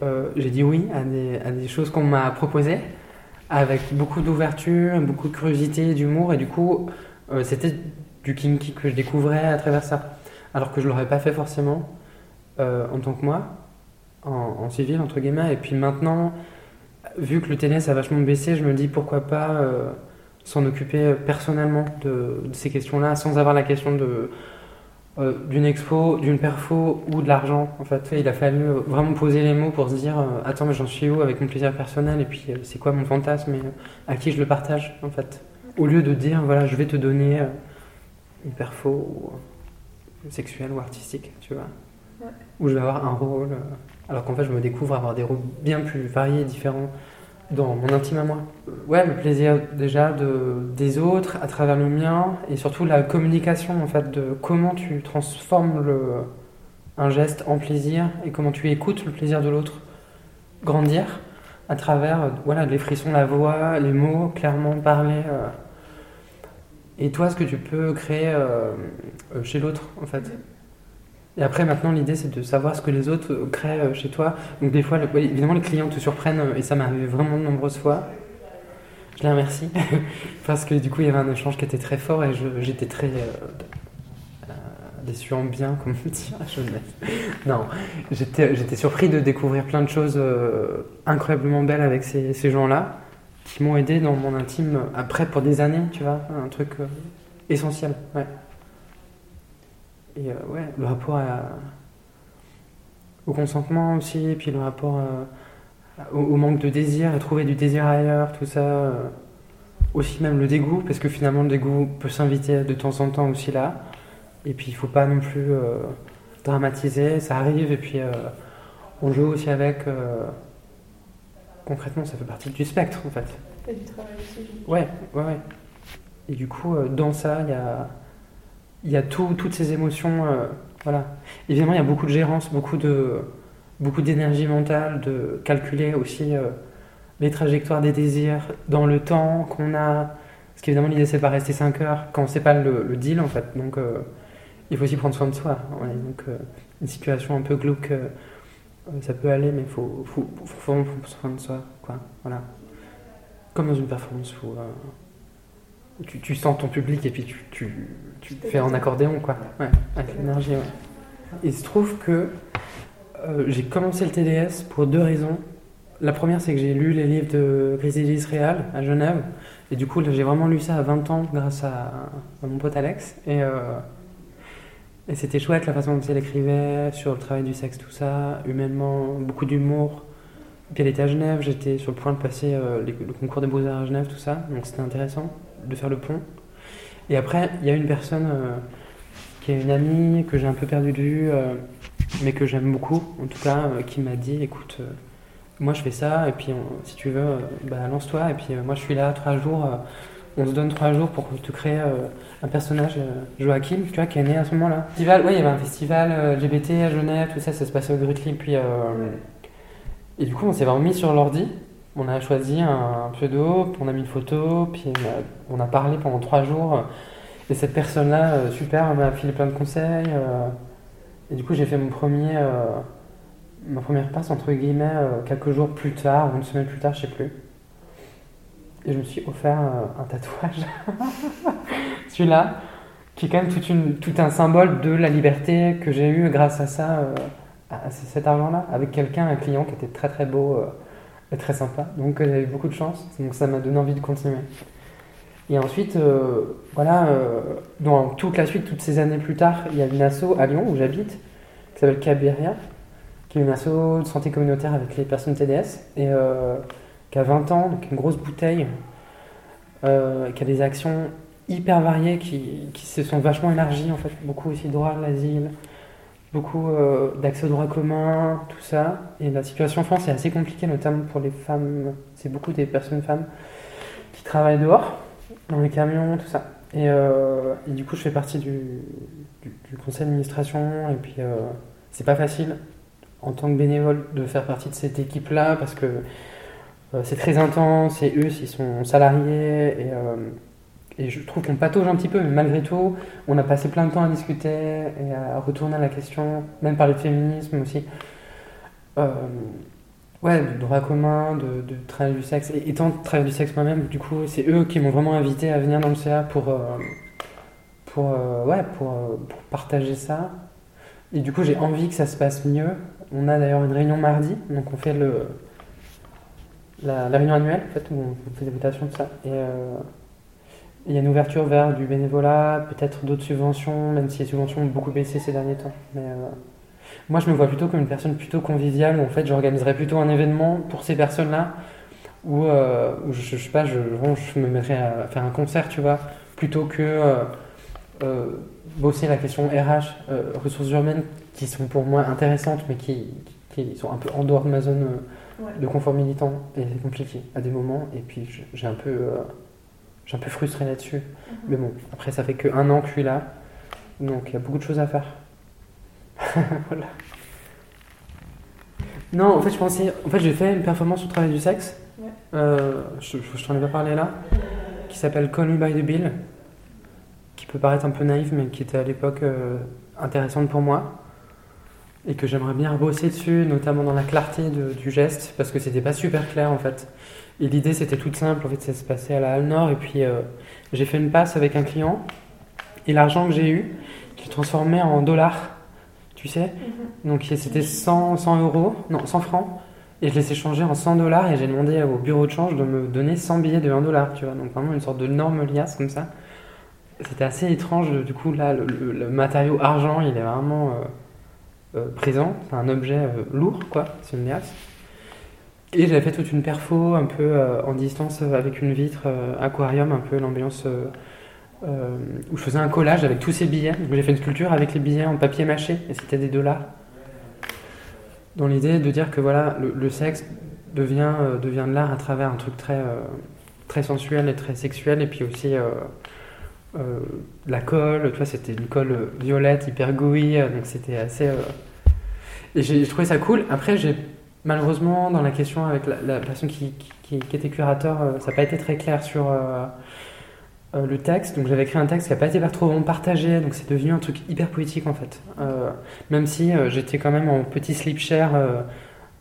euh, j'ai dit oui à des, à des choses qu'on m'a proposées, avec beaucoup d'ouverture, beaucoup de curiosité, d'humour, et du coup, c'était du kinky que je découvrais à travers ça. Alors que je l'aurais pas fait forcément en tant que moi, en, en civil, entre guillemets. Et puis maintenant, vu que le TDS a vachement baissé, je me dis pourquoi pas euh, s'en occuper personnellement de, de ces questions-là, sans avoir la question de euh, d'une expo, d'une perfo ou de l'argent. En fait, il a fallu vraiment poser les mots pour se dire euh, attends, mais j'en suis où avec mon plaisir personnel? Et puis c'est quoi mon fantasme et à qui je le partage en fait? Au lieu de dire voilà, je vais te donner une perfo ou, sexuelle ou artistique, tu vois, Ouais. où je vais avoir un rôle. Alors qu'en fait, je me découvre avoir des rôles bien plus variés et différents dans mon intime à moi. Ouais, le plaisir déjà de, des autres à travers le mien et surtout la communication en fait de comment tu transformes un geste en plaisir et comment tu écoutes le plaisir de l'autre grandir à travers voilà, les frissons, la voix, les mots, clairement parler. euh. et toi, ce que tu peux créer euh, euh, chez l'autre en fait? Et après, maintenant, l'idée, c'est de savoir ce que les autres euh, créent euh, chez toi. Donc, des fois, évidemment, les clients te surprennent, euh, et ça m'est arrivé vraiment de nombreuses fois. Je les remercie, parce que du coup, il y avait un échange qui était très fort, et j'étais très déçu en bien, comme on dit. Non, j'étais surpris de découvrir plein de choses incroyablement belles avec ces, ces gens-là, qui m'ont aidé dans mon intime, après, pour des années, tu vois, un truc essentiel, ouais. Et euh, ouais, le rapport à- au consentement aussi, et puis le rapport euh, au, au manque de désir, et trouver du désir ailleurs, tout ça. euh, aussi même le dégoût, parce que finalement le dégoût peut s'inviter de temps en temps aussi là. Et puis il faut pas non plus dramatiser, ça arrive, et puis on joue aussi avec. euh, concrètement, ça fait partie du spectre en fait. Et du travail aussi. Ouais, ouais, ouais. Et du coup, euh, dans ça, il y a, il y a tout- toutes ces émotions. euh, voilà. Évidemment, il y a beaucoup de gérance, beaucoup de beaucoup d'énergie mentale, de calculer aussi euh, les trajectoires des désirs dans le temps qu'on a. Parce qu'évidemment, l'idée, c'est pas rester 5 heures quand c'est pas le, deal, en fait. Donc, euh, il faut aussi prendre soin de soi. Donc, une situation un peu glauque, ça peut aller, mais il faut, faut, faut, prendre soin de soi. Quoi. Voilà. Comme dans une performance où tu, sens ton public et puis tu, tu fais en accordéon, quoi. Ouais, avec l'énergie, ouais. Il se trouve que euh, j'ai commencé le TDS pour deux raisons. La première, c'est que j'ai lu les livres de Grizzly Real à Genève. Et du coup, j'ai vraiment lu ça à 20 ans grâce à, à mon pote Alex. Et, euh, et c'était chouette la façon dont elle écrivait, sur le travail du sexe, tout ça, humainement, beaucoup d'humour. Puis elle était à Genève, j'étais sur le point de passer euh, les- le concours des beaux-arts à Genève, tout ça. Donc c'était intéressant de faire le pont. Et après, il y a une personne euh, qui est une amie que j'ai un peu perdu de vue, euh, mais que j'aime beaucoup, en tout cas, euh, qui m'a dit écoute, moi je fais ça, et puis si tu veux, bah, lance-toi, et puis moi je suis là trois jours, on se donne trois jours pour te créer un personnage, Joachim, tu vois, qui est né à ce moment-là. Festival, il y avait un festival LGBT à Genève, tout ça, ça se passait au Grutli, puis. et du coup, on s'est vraiment mis sur l'ordi. On a choisi un pseudo, puis on a mis une photo, puis on a, parlé pendant trois jours. Et cette personne-là, euh, super, m'a filé plein de conseils. euh, et du coup, j'ai fait mon premier, euh, ma première passe, entre guillemets, quelques jours plus tard, ou une semaine plus tard, je sais plus. Et je me suis offert un tatouage. Celui-là, qui est quand même toute une, tout un symbole de la liberté que j'ai eue grâce à ça, à cet argent-là, avec quelqu'un, un client qui était très très beau très sympa. Donc euh, j'ai eu beaucoup de chance, donc ça m'a donné envie de continuer. Et ensuite, euh, voilà, euh, dans toute la suite, toutes ces années plus tard, il y a une asso à Lyon où j'habite, qui s'appelle Cabiria, qui est une asso de santé communautaire avec les personnes TDS, et euh, qui a 20 ans, donc une grosse bouteille, euh, qui a des actions hyper variées qui, qui se sont vachement élargies en fait, beaucoup aussi droit à l'asile, beaucoup euh, d'accès au droit commun, tout ça. Et la situation en France est assez compliquée, notamment pour les femmes, c'est beaucoup des personnes femmes qui travaillent dehors, dans les camions, tout ça. Et, euh, et du coup, je fais partie du, conseil d'administration, et puis euh, c'est pas facile en tant que bénévole de faire partie de cette équipe-là, parce que euh, c'est très intense, et eux, ils sont salariés, et, et je trouve qu'on patauge un petit peu, mais malgré tout, on a passé plein de temps à discuter et à retourner à la question, même parler de féminisme aussi. Euh, ouais, de droit commun, de, travail du sexe. Et étant travail du sexe moi-même, du coup, c'est eux qui m'ont vraiment invité à venir dans le CA pour, euh, pour, euh, ouais, pour, pour partager ça. Et du coup, j'ai envie que ça se passe mieux. On a d'ailleurs une réunion mardi, donc on fait le, la, réunion annuelle, en fait, où on fait des votations de ça. Il y a une ouverture vers du bénévolat, peut-être d'autres subventions, même si les subventions ont beaucoup baissé ces derniers temps. Mais euh, moi, je me vois plutôt comme une personne plutôt conviviale, où en fait, j'organiserais plutôt un événement pour ces personnes-là, où, euh, où je, je sais pas, je, me mettrais à faire un concert, tu vois, plutôt que euh, bosser la question RH, ressources humaines, qui sont pour moi intéressantes, mais qui, qui sont un peu en dehors de ma zone Ouais. de confort militant. Et c'est compliqué à des moments, et puis j'ai un peu. Je suis un peu frustré là-dessus. Mais bon, après, ça fait que un an que je suis là. Donc, il y a beaucoup de choses à faire. voilà. Non, en fait, je pensais. En fait, j'ai fait une performance au travail du sexe. Ouais. Euh, je je t'en ai pas parlé là. Qui s'appelle Call Me By the Bill. Qui peut paraître un peu naïf, mais qui était à l'époque euh, intéressante pour moi. Et que j'aimerais bien rebosser dessus, notamment dans la clarté de- du geste, parce que c'était pas super clair en fait. Et l'idée c'était toute simple, en fait ça se passait à la Halle Nord, et puis euh, j'ai fait une passe avec un client, et l'argent que j'ai eu, je l'ai transformé en dollars, tu sais. Donc c'était 100, 100 euros, non 100 francs, et je les ai changés en 100 dollars, et j'ai demandé au bureau de change de me donner 100 billets de 1 dollar, tu vois. Donc vraiment une sorte de norme liasse comme ça. C'était assez étrange, du coup là le, le- le matériau argent il est vraiment euh, euh, présent, c'est un objet lourd quoi, c'est une liasse. Et j'avais fait toute une perfo un peu euh, en distance euh, avec une vitre euh, aquarium, un peu l'ambiance où je faisais un collage avec tous ces billets. J'ai fait une sculpture avec les billets en papier mâché et c'était des dollars. Dans l'idée de dire que voilà, le, sexe devient, devient de l'art à travers un truc très, très sensuel et très sexuel et puis aussi la colle. Toi, c'était une colle violette, hyper gooey, donc c'était assez. Et j'ai trouvé ça cool. Après, j'ai malheureusement, dans la question avec la, personne qui, était curateur, euh, ça n'a pas été très clair sur, euh, euh, le texte. Donc j'avais écrit un texte qui n'a pas été trop bon partagé, donc c'est devenu un truc hyper poétique en fait. Même si j'étais quand même en petit slip euh,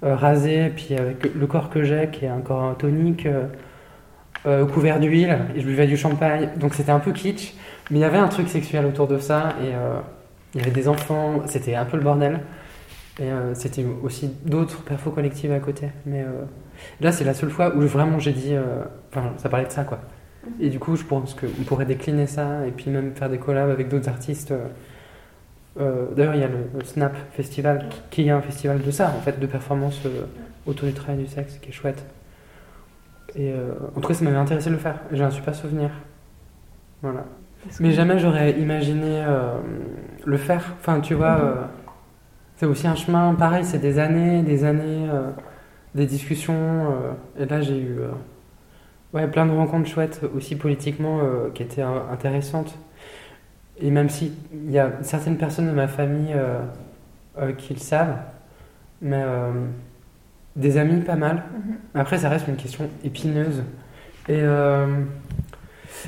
rasé, puis avec le corps que j'ai, qui est un corps tonique, couvert d'huile, et je buvais du champagne, donc c'était un peu kitsch. Mais il y avait un truc sexuel autour de ça, et il y avait des enfants, c'était un peu le bordel. Et euh, c'était aussi d'autres perfos collectives à côté. Mais euh, là, c'est la seule fois où vraiment j'ai dit. euh, Enfin, ça parlait de ça, quoi. Et du coup, je pense qu'on pourrait décliner ça et puis même faire des collabs avec d'autres artistes. D'ailleurs, il y a le, Snap Festival qui, est un festival de ça, en fait, de performance autour du travail du sexe, qui est chouette. Et en tout cas, ça m'avait intéressé de le faire. J'ai un super souvenir. Voilà. Mais jamais j'aurais imaginé euh, le faire. Enfin, tu vois, euh, c'est aussi un chemin, pareil, c'est des années, des années, euh, des discussions. euh, et là, j'ai eu euh, ouais, plein de rencontres chouettes, aussi politiquement, qui étaient intéressantes. Et même si il y a certaines personnes de ma famille qui le savent, mais des amis pas mal. Après, ça reste une question épineuse. Et euh,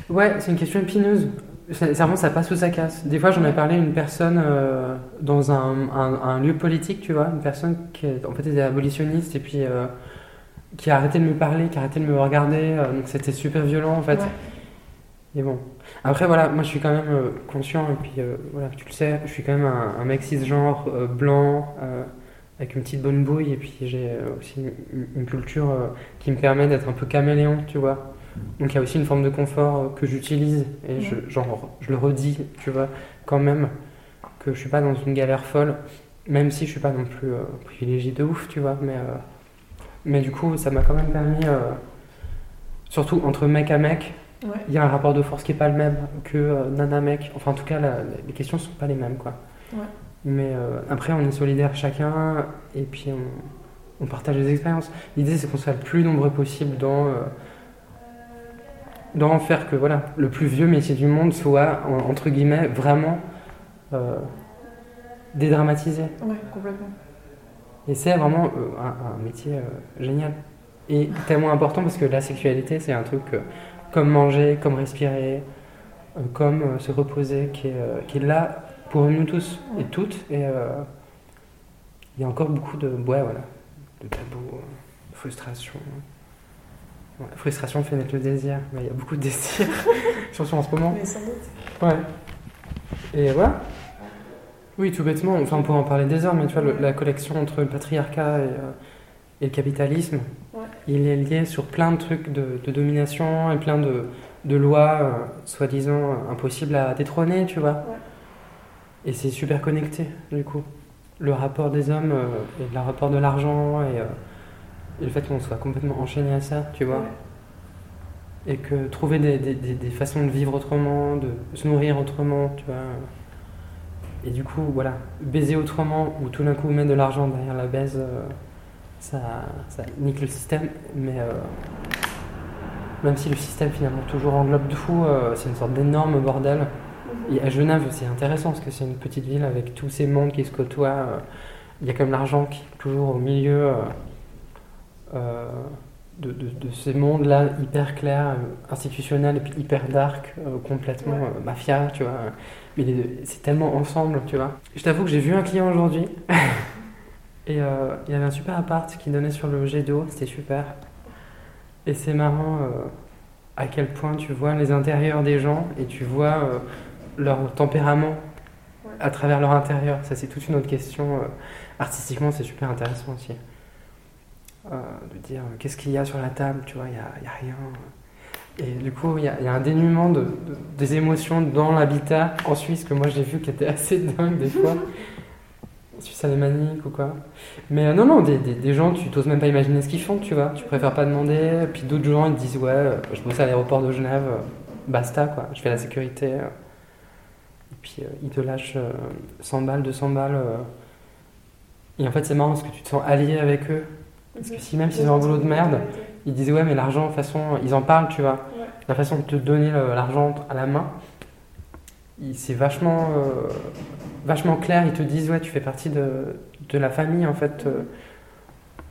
ouais, c'est une question épineuse. Vraiment, ça passe ou ça casse. Des fois, j'en ai parlé à une personne euh, dans un, un- un lieu politique, tu vois, une personne qui est- en fait était abolitionniste et puis euh, qui a arrêté de me parler, qui a arrêté de me regarder. euh, donc c'était super violent en fait. Ouais. Et bon. Après, voilà, moi je suis quand même conscient, et puis voilà, tu le sais, je suis quand même un, un mec cisgenre, blanc, avec une petite bonne bouille, et puis j'ai aussi une, une culture qui me permet d'être un peu caméléon, tu vois. Donc il y a aussi une forme de confort euh, que j'utilise, et je, genre, je le redis, tu vois, quand même, que je suis pas dans une galère folle, même si je suis pas non plus euh, privilégié de ouf, tu vois, mais, euh, mais du coup, ça m'a quand même permis, euh, surtout entre mec à mec, Ouais. il y a un rapport de force qui est pas le même que euh, nana mec. Enfin, en tout cas, la- les questions sont pas les mêmes, quoi. Ouais. Mais après, on est solidaires chacun et puis on, on partage les expériences. L'idée, c'est qu'on soit le plus nombreux possible dans dans faire que voilà, le plus vieux métier du monde soit en- entre guillemets vraiment euh, dédramatisé. Ouais, complètement. Et c'est vraiment euh, un, un métier euh, génial. Et tellement important parce que la sexualité, c'est un truc comme manger, comme respirer, comme se reposer, qui est, qui est là pour nous tous et toutes. Et il y a encore beaucoup de, ouais, voilà, de tabous, de frustration. La frustration fait naître le désir. Il y a beaucoup de désirs, surtout en ce moment. Mais sans doute. Ouais. Et voilà. Oui, tout bêtement, enfin on pourrait en parler des heures, mais tu vois, le- la collection entre le patriarcat et, euh, et le capitalisme, Ouais. il est lié sur plein de trucs de, de domination et plein de, de lois euh, soi-disant euh, impossibles à détrôner, tu vois. Et c'est super connecté, du coup. Le rapport des hommes euh, et le rapport de l'argent et, et le fait qu'on soit complètement enchaîné à ça, tu vois. Et que trouver des, des- des- des façons de vivre autrement, de se nourrir autrement, tu vois. Et du coup, voilà, baiser autrement ou tout d'un coup mettre de l'argent derrière la baise, euh, ça, ça nique le système. Mais euh, même si le système finalement toujours englobe tout, euh, c'est une sorte d'énorme bordel. Et à Genève, c'est intéressant parce que c'est une petite ville avec tous ces mondes qui se côtoient. Il y a comme l'argent qui est toujours au milieu de, de- de ces mondes-là hyper clairs, euh, institutionnels et puis hyper dark, euh, complètement euh, mafia, tu vois. Mais c'est tellement ensemble, tu vois. Je t'avoue que j'ai vu un client aujourd'hui et euh, il y avait un super appart qui donnait sur le jet d'eau, c'était super. Et c'est marrant euh, à quel point tu vois les intérieurs des gens et tu vois euh, leur tempérament à travers leur intérieur. Ça, c'est toute une autre question. euh, artistiquement, c'est super intéressant aussi. Euh, de dire euh, qu'est-ce qu'il y a sur la table, tu vois, il n'y a, rien. Et du coup, il y, a un dénuement de, de- des émotions dans l'habitat en Suisse que moi j'ai vu qui était assez dingue des fois. Suisse alémanique ou quoi. Mais euh, non, non, des, gens, tu t'oses même pas imaginer ce qu'ils font, tu vois. Tu préfères pas demander. Puis d'autres gens, ils te disent, ouais, je bosse à l'aéroport de Genève, basta, quoi. Je fais la sécurité. Et puis ils te lâchent euh, 100 balles, 200 balles. Et en fait, c'est marrant parce que tu te sens allié avec eux. Parce que si même s'ils ont un boulot de merde, ils disent ouais mais l'argent, de toute façon, ils en parlent, tu vois. La façon de te donner l'argent à la main, c'est vachement, euh, vachement clair. Ils te disent ouais tu fais partie de, de la famille en fait. euh.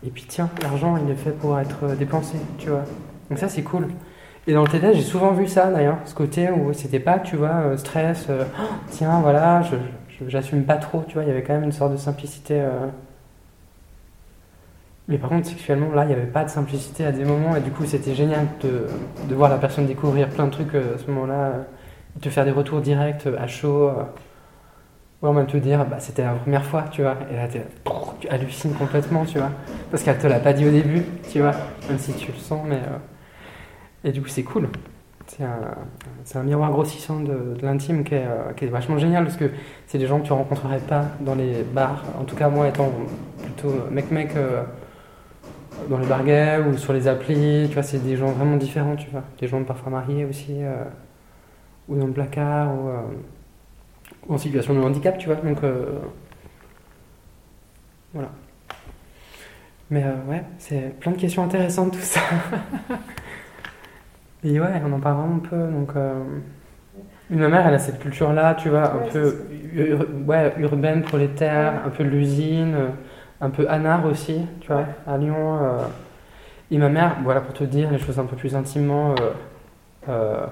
Et puis tiens, l'argent il est fait pour être dépensé, tu vois. Donc ça c'est cool. Et dans le TDS, j'ai souvent vu ça d'ailleurs, ce côté où c'était pas, tu vois, euh, stress, euh, Oh, tiens, voilà, je- j'assume pas trop, tu vois, il y avait quand même une sorte de simplicité. euh. Mais par contre, sexuellement, là, il n'y avait pas de simplicité à des moments, et du coup, c'était génial de, de voir la personne découvrir plein de trucs euh, à ce moment-là, euh, te faire des retours directs, euh, à chaud. Ouais, même te dire, bah, c'était la première fois, tu vois, et là, tu hallucines complètement, tu vois, parce qu'elle te l'a pas dit au début, tu vois, même si tu le sens, mais. et du coup, c'est cool. C'est un, un miroir grossissant de, l'intime qui euh, qui est vachement génial parce que c'est des gens que tu rencontrerais pas dans les bars. En tout cas, moi étant plutôt mec-mec dans les bars gays ou sur les applis, tu vois, c'est des gens vraiment différents, tu vois. Des gens parfois mariés aussi, euh, ou dans le placard, ou, euh, ou en situation de handicap, tu vois. Donc, euh, voilà. Mais ouais, c'est plein de questions intéressantes tout ça. Et ouais, on en parle vraiment peu. Donc, ma mère, elle a cette culture-là, tu vois, un Ouais, peu ur- ouais, urbaine, prolétaire, un peu l'usine, un peu anard aussi, tu vois, à Lyon. euh. Et ma mère, voilà, pour te dire les choses un peu plus intimement, euh, euh,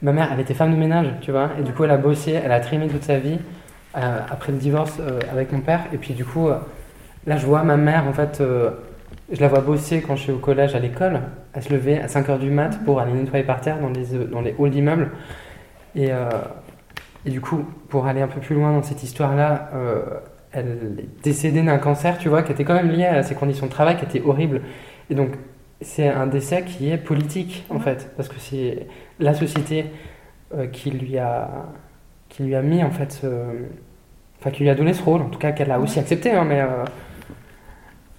ma mère, elle était femme de ménage, tu vois, et du coup, elle a bossé, elle a trimé toute sa vie après le divorce avec mon père. Et puis, du coup, là, je vois ma mère, en fait. je la vois bosser quand je suis au collège, à l'école. Elle se levait à 5h du mat pour aller nettoyer par terre dans les, dans les halls d'immeubles. Et, et du coup, pour aller un peu plus loin dans cette histoire-là, elle est décédée d'un cancer, tu vois, qui était quand même lié à ses conditions de travail, qui étaient horribles. Et donc, c'est un décès qui est politique, en fait, parce que c'est la société euh, qui, lui a, qui lui a mis, en fait, ce- enfin, qui lui a donné ce rôle, en tout cas, qu'elle a aussi accepté, hein, mais. euh,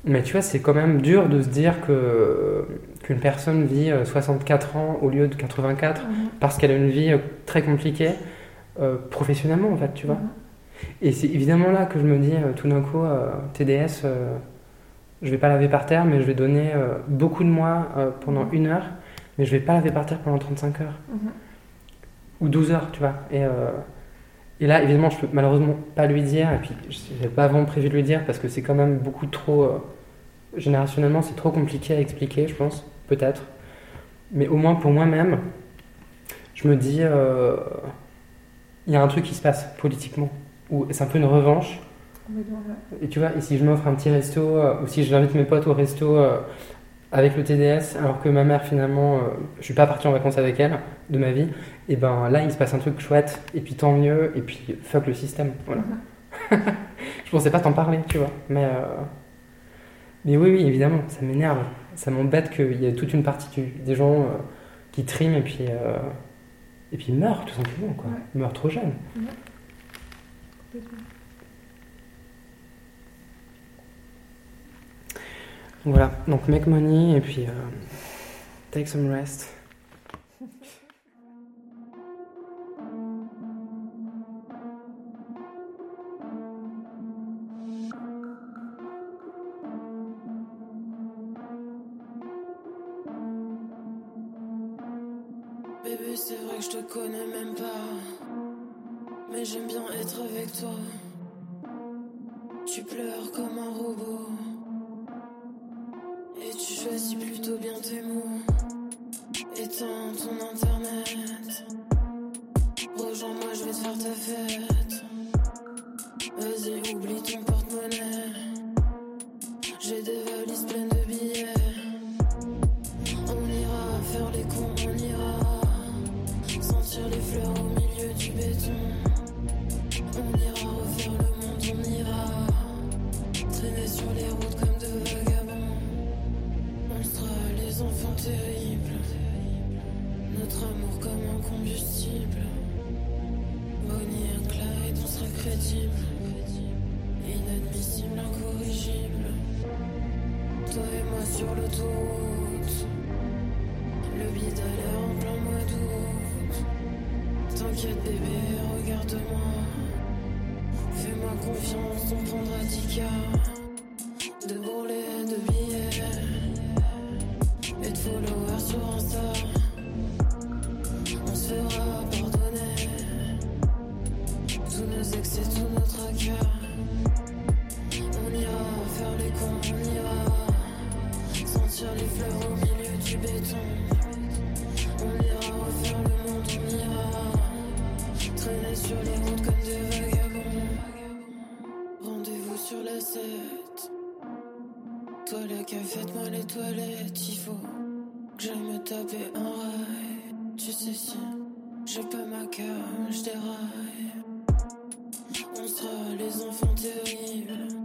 mais tu vois, c'est quand même dur de se dire que qu'une personne vit euh, 64 ans au lieu de 84 parce qu'elle a une vie euh, très compliquée euh, professionnellement en fait, tu vois. Et c'est évidemment là que je me dis euh, tout d'un coup euh, TDS, euh, je vais pas laver par terre, mais je vais donner beaucoup de moi pendant une heure, mais je vais pas laver par terre pendant 35 heures Mhm. ou 12 heures, tu vois. Et, et là, évidemment, je peux malheureusement pas lui dire, et puis j'ai pas vraiment prévu de lui dire parce que c'est quand même beaucoup trop. générationnellement, c'est trop compliqué à expliquer, je pense, peut-être. Mais au moins pour moi-même, je me dis, euh, il y a un truc qui se passe politiquement, où c'est un peu une revanche. Et tu vois, et si je m'offre un petit resto, euh, ou si j'invite mes potes au resto euh, avec le TDS, alors que ma mère finalement, euh, je suis pas parti en vacances avec elle de ma vie, et ben là il se passe un truc chouette, et puis tant mieux, et puis fuck le système, voilà. je pensais pas t'en parler, tu vois, mais euh, mais oui, oui, évidemment, ça m'énerve, ça m'embête qu'il y ait toute une partie du- des gens qui triment et puis et puis meurent tout simplement, quoi, Ils meurent trop jeunes. Voilà, donc make money et puis euh, take some rest. Bébé, c'est vrai que je te connais même pas. J'aime bien être avec toi. Tu pleures comme un robot. Et tu choisis plutôt bien tes mots. Éteins ton internet. Rejoins-moi, je vais te faire ta fête. Vas-y, oublie ton porte-monnaie. J'ai des valises notre amour comme un combustible. Bonnie et Clyde, on sera crédible, inadmissible, incorrigible. Toi et moi sur l'autoroute. Le bide a l'air en plein mois d'août. T'inquiète bébé, regarde-moi. Fais-moi confiance, on prendra 10 je abandonné. Tous nos excès, tout notre cœur. On ira faire les cons, on ira sentir les fleurs au milieu du béton. On ira refaire le monde, on ira traîner sur les routes comme des vagabonds. Rendez-vous sur la 7. Toi le café, faites-moi les toilettes, il faut que j'aille me taper un rail. Tu sais si. J'ai pas ma cam, je déraille. On sera les enfants terribles.